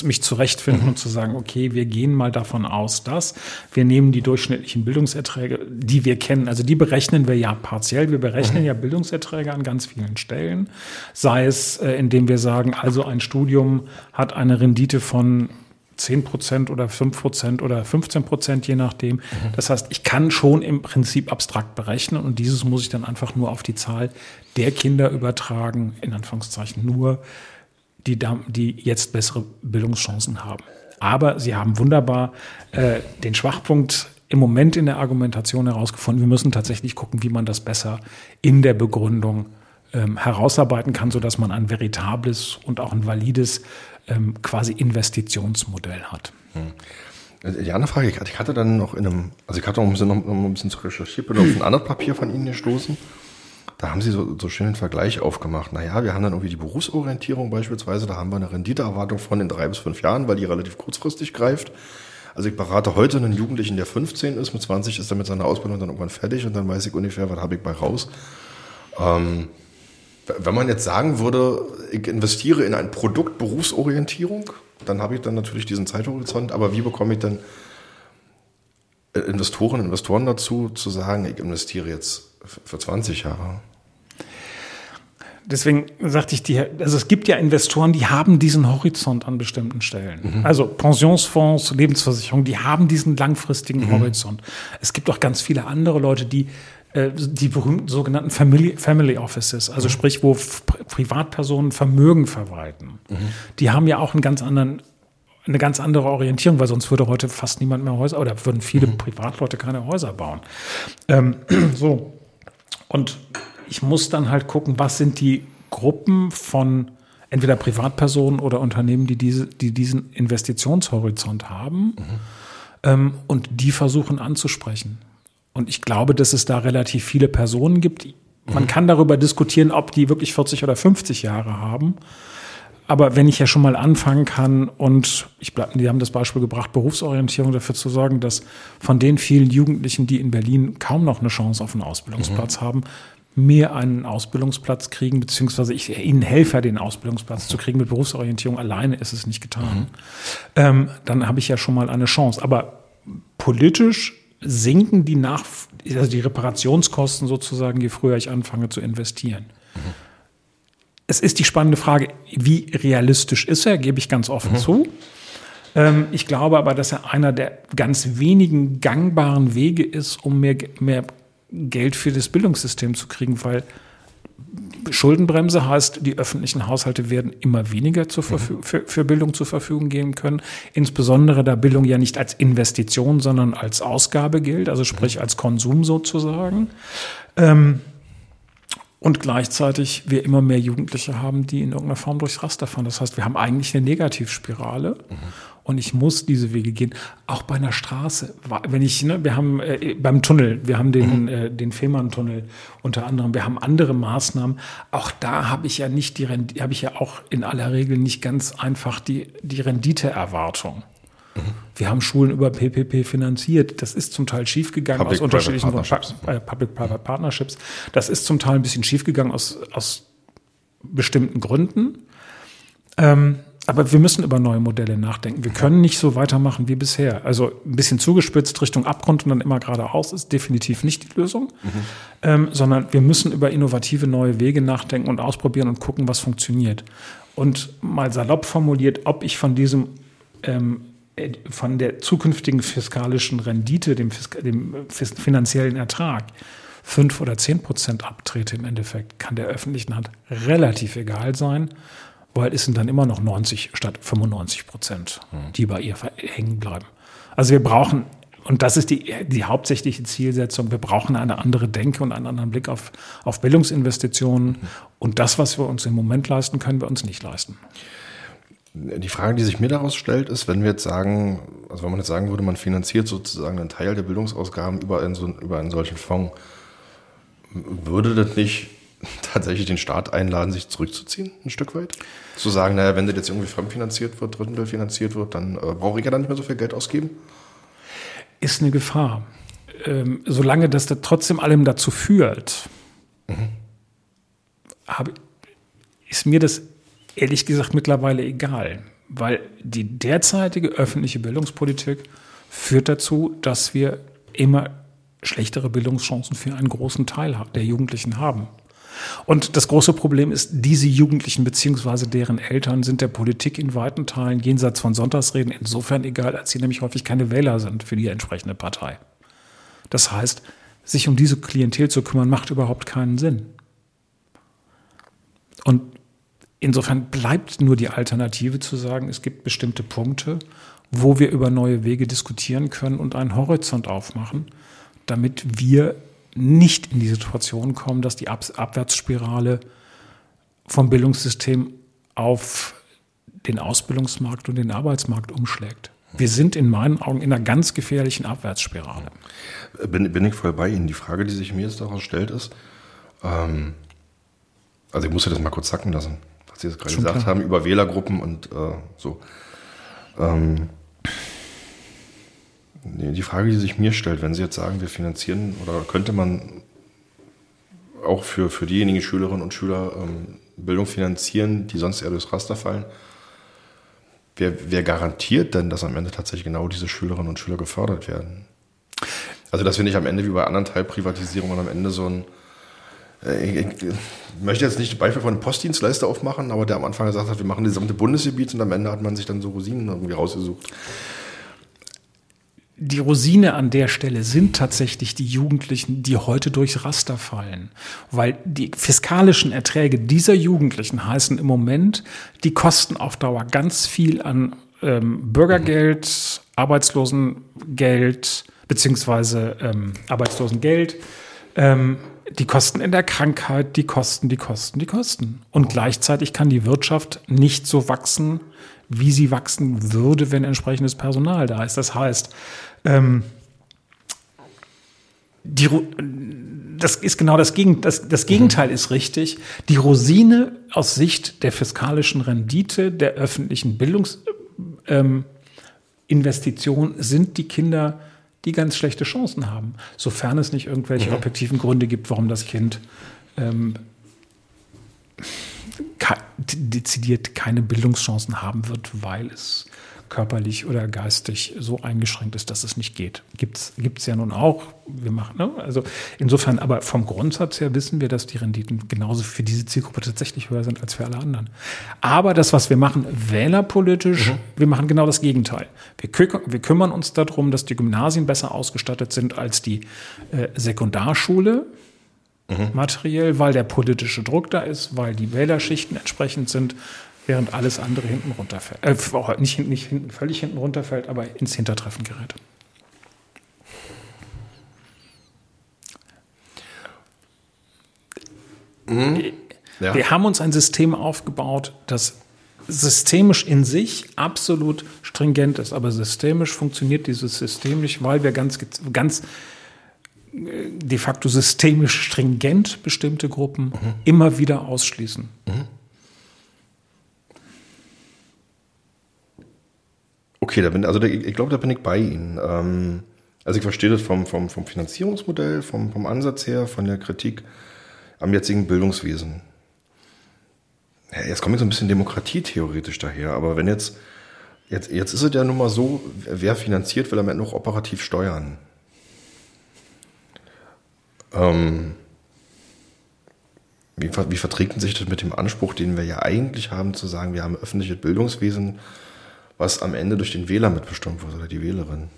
mich zurechtfinden mhm. und zu sagen, okay, wir gehen mal davon aus, dass wir nehmen die durchschnittlichen Bildungserträge, die wir kennen, also die berechnen wir ja partiell. Wir berechnen mhm. ja Bildungserträge an ganz vielen Stellen, sei es, äh, indem wir sagen, also ein Studium hat eine Rendite von 10 Prozent oder 5 Prozent oder 15 Prozent, je nachdem. Mhm. Das heißt, ich kann schon im Prinzip abstrakt berechnen und dieses muss ich dann einfach nur auf die Zahl der Kinder übertragen, in Anführungszeichen nur, die, die jetzt bessere Bildungschancen haben. Aber Sie haben wunderbar äh, den Schwachpunkt im Moment in der Argumentation herausgefunden. Wir müssen tatsächlich gucken, wie man das besser in der Begründung ähm, herausarbeiten kann, sodass man ein veritables und auch ein valides ähm, quasi Investitionsmodell hat. Hm. Die andere Frage, ich hatte dann noch in einem, also ich hatte noch ein bisschen, noch, noch ein bisschen zu recherchiert, bin auf ein anderes Papier von Ihnen gestoßen. Da haben Sie so, so schön einen Vergleich aufgemacht. Naja, wir haben dann irgendwie die Berufsorientierung beispielsweise, da haben wir eine Renditeerwartung von in drei bis fünf Jahren, weil die relativ kurzfristig greift. Also ich berate heute einen Jugendlichen, der 15 ist, mit 20 ist er mit seiner Ausbildung dann irgendwann fertig und dann weiß ich ungefähr, was habe ich bei raus. Ähm, wenn man jetzt sagen würde, ich investiere in ein Produkt Berufsorientierung, dann habe ich dann natürlich diesen Zeithorizont, aber wie bekomme ich dann äh, Investoren, Investoren dazu, zu sagen, ich investiere jetzt für 20 Jahre? Deswegen sagte ich dir, also es gibt ja Investoren, die haben diesen Horizont an bestimmten Stellen. Mhm. Also Pensionsfonds, Lebensversicherungen, die haben diesen langfristigen mhm. Horizont. Es gibt auch ganz viele andere Leute, die äh, die berühmten sogenannten Family, Family Offices, also mhm. sprich, wo Privatpersonen Vermögen verwalten. Mhm. Die haben ja auch einen ganz anderen eine ganz andere Orientierung, weil sonst würde heute fast niemand mehr Häuser oder würden viele mhm. Privatleute keine Häuser bauen. Ähm, so. Und ich muss dann halt gucken, was sind die Gruppen von entweder Privatpersonen oder Unternehmen, die, diese, die diesen Investitionshorizont haben mhm. ähm, und die versuchen anzusprechen. Und ich glaube, dass es da relativ viele Personen gibt. Man mhm. kann darüber diskutieren, ob die wirklich 40 oder 50 Jahre haben. Aber wenn ich ja schon mal anfangen kann und ich bleib, die haben das Beispiel gebracht, Berufsorientierung dafür zu sorgen, dass von den vielen Jugendlichen, die in Berlin kaum noch eine Chance auf einen Ausbildungsplatz mhm. haben, mehr einen Ausbildungsplatz kriegen, beziehungsweise ich ihnen helfe, den Ausbildungsplatz zu kriegen. Mit Berufsorientierung alleine ist es nicht getan. Mhm. Ähm, dann habe ich ja schon mal eine Chance. Aber politisch sinken die nach, also die Reparationskosten sozusagen, je früher ich anfange zu investieren. Mhm. Es ist die spannende Frage, wie realistisch ist er, gebe ich ganz offen mhm. zu. Ähm, ich glaube aber, dass er einer der ganz wenigen gangbaren Wege ist, um mehr, mehr Geld für das Bildungssystem zu kriegen, weil Schuldenbremse heißt, die öffentlichen Haushalte werden immer weniger zur mhm. für, für, Bildung zur Verfügung geben können. Insbesondere da Bildung ja nicht als Investition, sondern als Ausgabe gilt, also sprich mhm. als Konsum sozusagen. Ähm, und gleichzeitig wir immer mehr Jugendliche haben, die in irgendeiner Form durchs Raster fahren. Das heißt, wir haben eigentlich eine Negativspirale. Mhm. Und ich muss diese Wege gehen. Auch bei einer Straße. Wenn ich, ne, wir haben äh, beim Tunnel, wir haben den, mhm. äh, den Fehmarntunnel unter anderem, wir haben andere Maßnahmen. Auch da habe ich ja nicht die Rendite, habe ich ja auch in aller Regel nicht ganz einfach die, die Renditeerwartung. Mhm. Wir haben Schulen über PPP finanziert. Das ist zum Teil schiefgegangen Public aus unterschiedlichen Partnerships. Äh, Public-Private Partnerships. Das ist zum Teil ein bisschen schiefgegangen aus, aus bestimmten Gründen. Ähm, aber wir müssen über neue Modelle nachdenken. Wir können nicht so weitermachen wie bisher. Also ein bisschen zugespitzt Richtung Abgrund und dann immer geradeaus ist definitiv nicht die Lösung, mhm. ähm, sondern wir müssen über innovative neue Wege nachdenken und ausprobieren und gucken, was funktioniert. Und mal salopp formuliert, ob ich von diesem ähm, von der zukünftigen fiskalischen Rendite, dem, dem finanziellen Ertrag, fünf oder zehn Prozent abtrete im Endeffekt, kann der öffentlichen Hand relativ egal sein weil es sind dann immer noch 90 statt 95 Prozent, die bei ihr hängen bleiben. Also wir brauchen, und das ist die, die hauptsächliche Zielsetzung, wir brauchen eine andere Denke und einen anderen Blick auf, auf Bildungsinvestitionen. Mhm. Und das, was wir uns im Moment leisten, können wir uns nicht leisten. Die Frage, die sich mir daraus stellt, ist, wenn wir jetzt sagen, also wenn man jetzt sagen würde, man finanziert sozusagen einen Teil der Bildungsausgaben über einen, über einen solchen Fonds, würde das nicht tatsächlich den Staat einladen, sich zurückzuziehen, ein Stück weit? Zu sagen, naja, wenn das jetzt irgendwie fremdfinanziert wird, Drittel finanziert wird, dann äh, brauche ich ja dann nicht mehr so viel Geld ausgeben? Ist eine Gefahr. Ähm, solange das da trotzdem allem dazu führt, mhm. hab, ist mir das ehrlich gesagt mittlerweile egal. Weil die derzeitige öffentliche Bildungspolitik führt dazu, dass wir immer schlechtere Bildungschancen für einen großen Teil der Jugendlichen haben. Und das große Problem ist, diese Jugendlichen beziehungsweise deren Eltern sind der Politik in weiten Teilen jenseits von Sonntagsreden insofern egal, als sie nämlich häufig keine Wähler sind für die entsprechende Partei. Das heißt, sich um diese Klientel zu kümmern, macht überhaupt keinen Sinn. Und insofern bleibt nur die Alternative zu sagen, es gibt bestimmte Punkte, wo wir über neue Wege diskutieren können und einen Horizont aufmachen, damit wir nicht in die Situation kommen, dass die Ab Abwärtsspirale vom Bildungssystem auf den Ausbildungsmarkt und den Arbeitsmarkt umschlägt. Wir sind in meinen Augen in einer ganz gefährlichen Abwärtsspirale. Bin, bin ich voll bei Ihnen. Die Frage, die sich mir jetzt daraus stellt, ist, ähm, also ich muss das mal kurz sacken lassen, Sie jetzt gerade gesagt klar. haben, über Wählergruppen und äh, so. Ähm, die Frage, die sich mir stellt, wenn Sie jetzt sagen, wir finanzieren oder könnte man auch für, für diejenigen Schülerinnen und Schüler ähm, Bildung finanzieren, die sonst eher durchs Raster fallen, wer, wer garantiert denn, dass am Ende tatsächlich genau diese Schülerinnen und Schüler gefördert werden? Also, dass wir nicht am Ende wie bei anderen Teilprivatisierungen am Ende so ein äh, ich, möchte jetzt nicht ein Beispiel von einem Postdienstleister aufmachen, aber der am Anfang gesagt hat, wir machen das gesamte Bundesgebiet und am Ende hat man sich dann so Rosinen irgendwie rausgesucht die Rosine an der Stelle sind tatsächlich die Jugendlichen, die heute durchs Raster fallen. Weil die fiskalischen Erträge dieser Jugendlichen heißen im Moment, die kosten auf Dauer ganz viel an ähm, Bürgergeld, Arbeitslosengeld, beziehungsweise ähm, Arbeitslosengeld, ähm, die Kosten in der Krankheit, die Kosten, die Kosten, die Kosten. Und gleichzeitig kann die Wirtschaft nicht so wachsen, wie sie wachsen würde, wenn entsprechendes Personal da ist. Das heißt, ähm, die, das ist genau das, Gegen, das, das Gegenteil ist richtig. Die Rosine aus Sicht der fiskalischen Rendite der öffentlichen Bildungsinvestition ähm, sind die Kinder, die ganz schlechte Chancen haben, sofern es nicht irgendwelche mhm. objektiven Gründe gibt, warum das Kind ähm, dezidiert keine Bildungschancen haben wird, weil es körperlich oder geistig so eingeschränkt ist, dass es nicht geht. Gibt es ja nun auch. Wir machen, ne? Also insofern, aber vom Grundsatz her wissen wir, dass die Renditen genauso für diese Zielgruppe tatsächlich höher sind als für alle anderen. Aber das, was wir machen, wählerpolitisch, mhm. wir machen genau das Gegenteil. Wir, kü wir, kümmern uns darum, dass die Gymnasien besser ausgestattet sind als die äh, Sekundarschule mhm. materiell, weil der politische Druck da ist, weil die Wählerschichten entsprechend sind, während alles andere hinten runterfällt. Äh, nicht, nicht hinten, völlig hinten runterfällt, aber ins Hintertreffen gerät. Mhm. Ja. Wir haben uns ein System aufgebaut, das systemisch in sich absolut stringent ist, aber systemisch funktioniert dieses System nicht, weil wir ganz, ganz de facto systemisch stringent bestimmte Gruppen mhm. immer wieder ausschließen. Mhm. Okay, da bin, also da, ich glaube, da bin ich bei Ihnen. Ähm, also ich verstehe das vom, vom, vom Finanzierungsmodell, vom, vom Ansatz her, von der Kritik am jetzigen Bildungswesen. Ja, jetzt komme ich so ein bisschen demokratietheoretisch daher, aber wenn jetzt, jetzt, jetzt ist es ja nun mal so, wer finanziert, will am Ende auch operativ steuern. Ähm, wie, wie verträgt sich das mit dem Anspruch, den wir ja eigentlich haben, zu sagen, wir haben öffentliches Bildungswesen, was am Ende durch den Wähler mitbestimmt wird oder die Wählerin?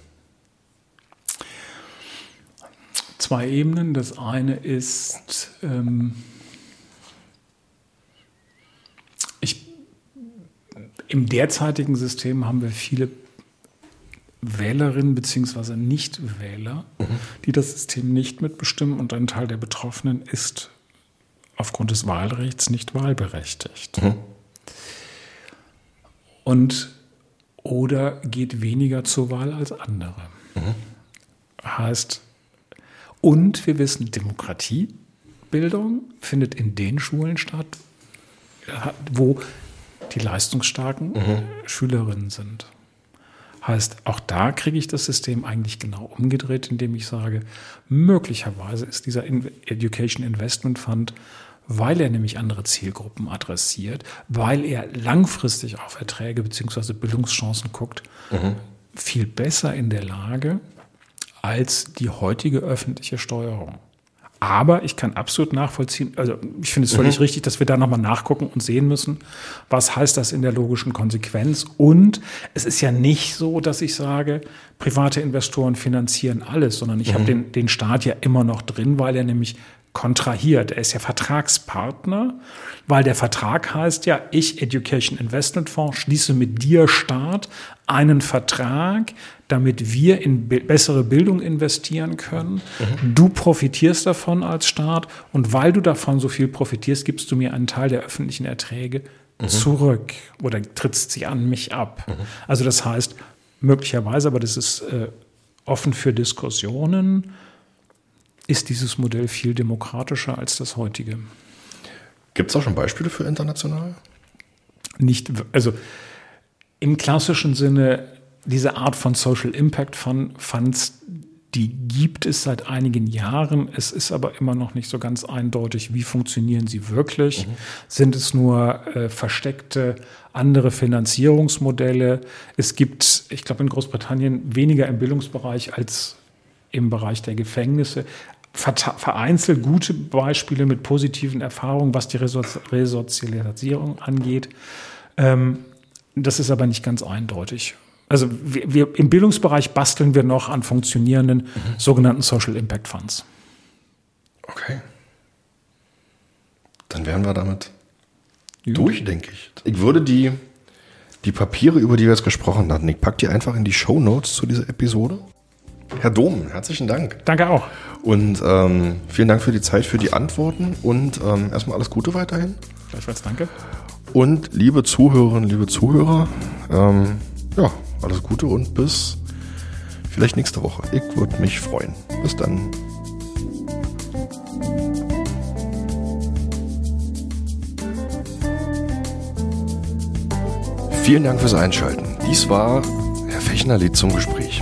Zwei Ebenen. Das eine ist, ähm, ich, im derzeitigen System haben wir viele Wählerinnen bzw. Nichtwähler, mhm. die das System nicht mitbestimmen und ein Teil der Betroffenen ist aufgrund des Wahlrechts nicht wahlberechtigt. Mhm. Und oder geht weniger zur Wahl als andere. Mhm. Heißt, und wir wissen, Demokratiebildung findet in den Schulen statt, wo die leistungsstarken mhm. Schülerinnen sind. Heißt, auch da kriege ich das System eigentlich genau umgedreht, indem ich sage, möglicherweise ist dieser Education Investment Fund, weil er nämlich andere Zielgruppen adressiert, weil er langfristig auf Erträge bzw. Bildungschancen guckt, mhm. viel besser in der Lage als die heutige öffentliche Steuerung. Aber ich kann absolut nachvollziehen, also ich finde es völlig mhm. richtig, dass wir da nochmal nachgucken und sehen müssen, was heißt das in der logischen Konsequenz. Und es ist ja nicht so, dass ich sage, private Investoren finanzieren alles, sondern ich mhm. habe den, den Staat ja immer noch drin, weil er nämlich kontrahiert. Er ist ja Vertragspartner, weil der Vertrag heißt ja, ich Education Investment Fonds schließe mit dir Staat einen Vertrag, damit wir in bessere Bildung investieren können. Mhm. Du profitierst davon als Staat und weil du davon so viel profitierst, gibst du mir einen Teil der öffentlichen Erträge mhm. zurück oder trittst sie an mich ab? Mhm. Also das heißt, möglicherweise, aber das ist äh, offen für Diskussionen, ist dieses Modell viel demokratischer als das heutige. Gibt es auch schon Beispiele für international? Nicht, also im klassischen Sinne, diese Art von Social Impact Funds, die gibt es seit einigen Jahren. Es ist aber immer noch nicht so ganz eindeutig, wie funktionieren sie wirklich. Mhm. Sind es nur äh, versteckte andere Finanzierungsmodelle? Es gibt, ich glaube, in Großbritannien weniger im Bildungsbereich als im Bereich der Gefängnisse vereinzelt gute Beispiele mit positiven Erfahrungen, was die Resozialisierung angeht. Ähm, das ist aber nicht ganz eindeutig. Also wir, wir, im Bildungsbereich basteln wir noch an funktionierenden mhm. sogenannten Social Impact Funds. Okay. Dann wären wir damit ja. durch, denke ich. Ich würde die, die Papiere, über die wir jetzt gesprochen hatten, ich packe die einfach in die Show Notes zu dieser Episode. Herr Dom, herzlichen Dank. Danke auch. Und ähm, vielen Dank für die Zeit, für die Antworten und ähm, erstmal alles Gute weiterhin. Gleichfalls danke. Und liebe Zuhörerinnen, liebe Zuhörer, ähm, ja, alles Gute und bis vielleicht nächste Woche. Ich würde mich freuen. Bis dann. Vielen Dank fürs Einschalten. Dies war Herr Fechnerlied zum Gespräch.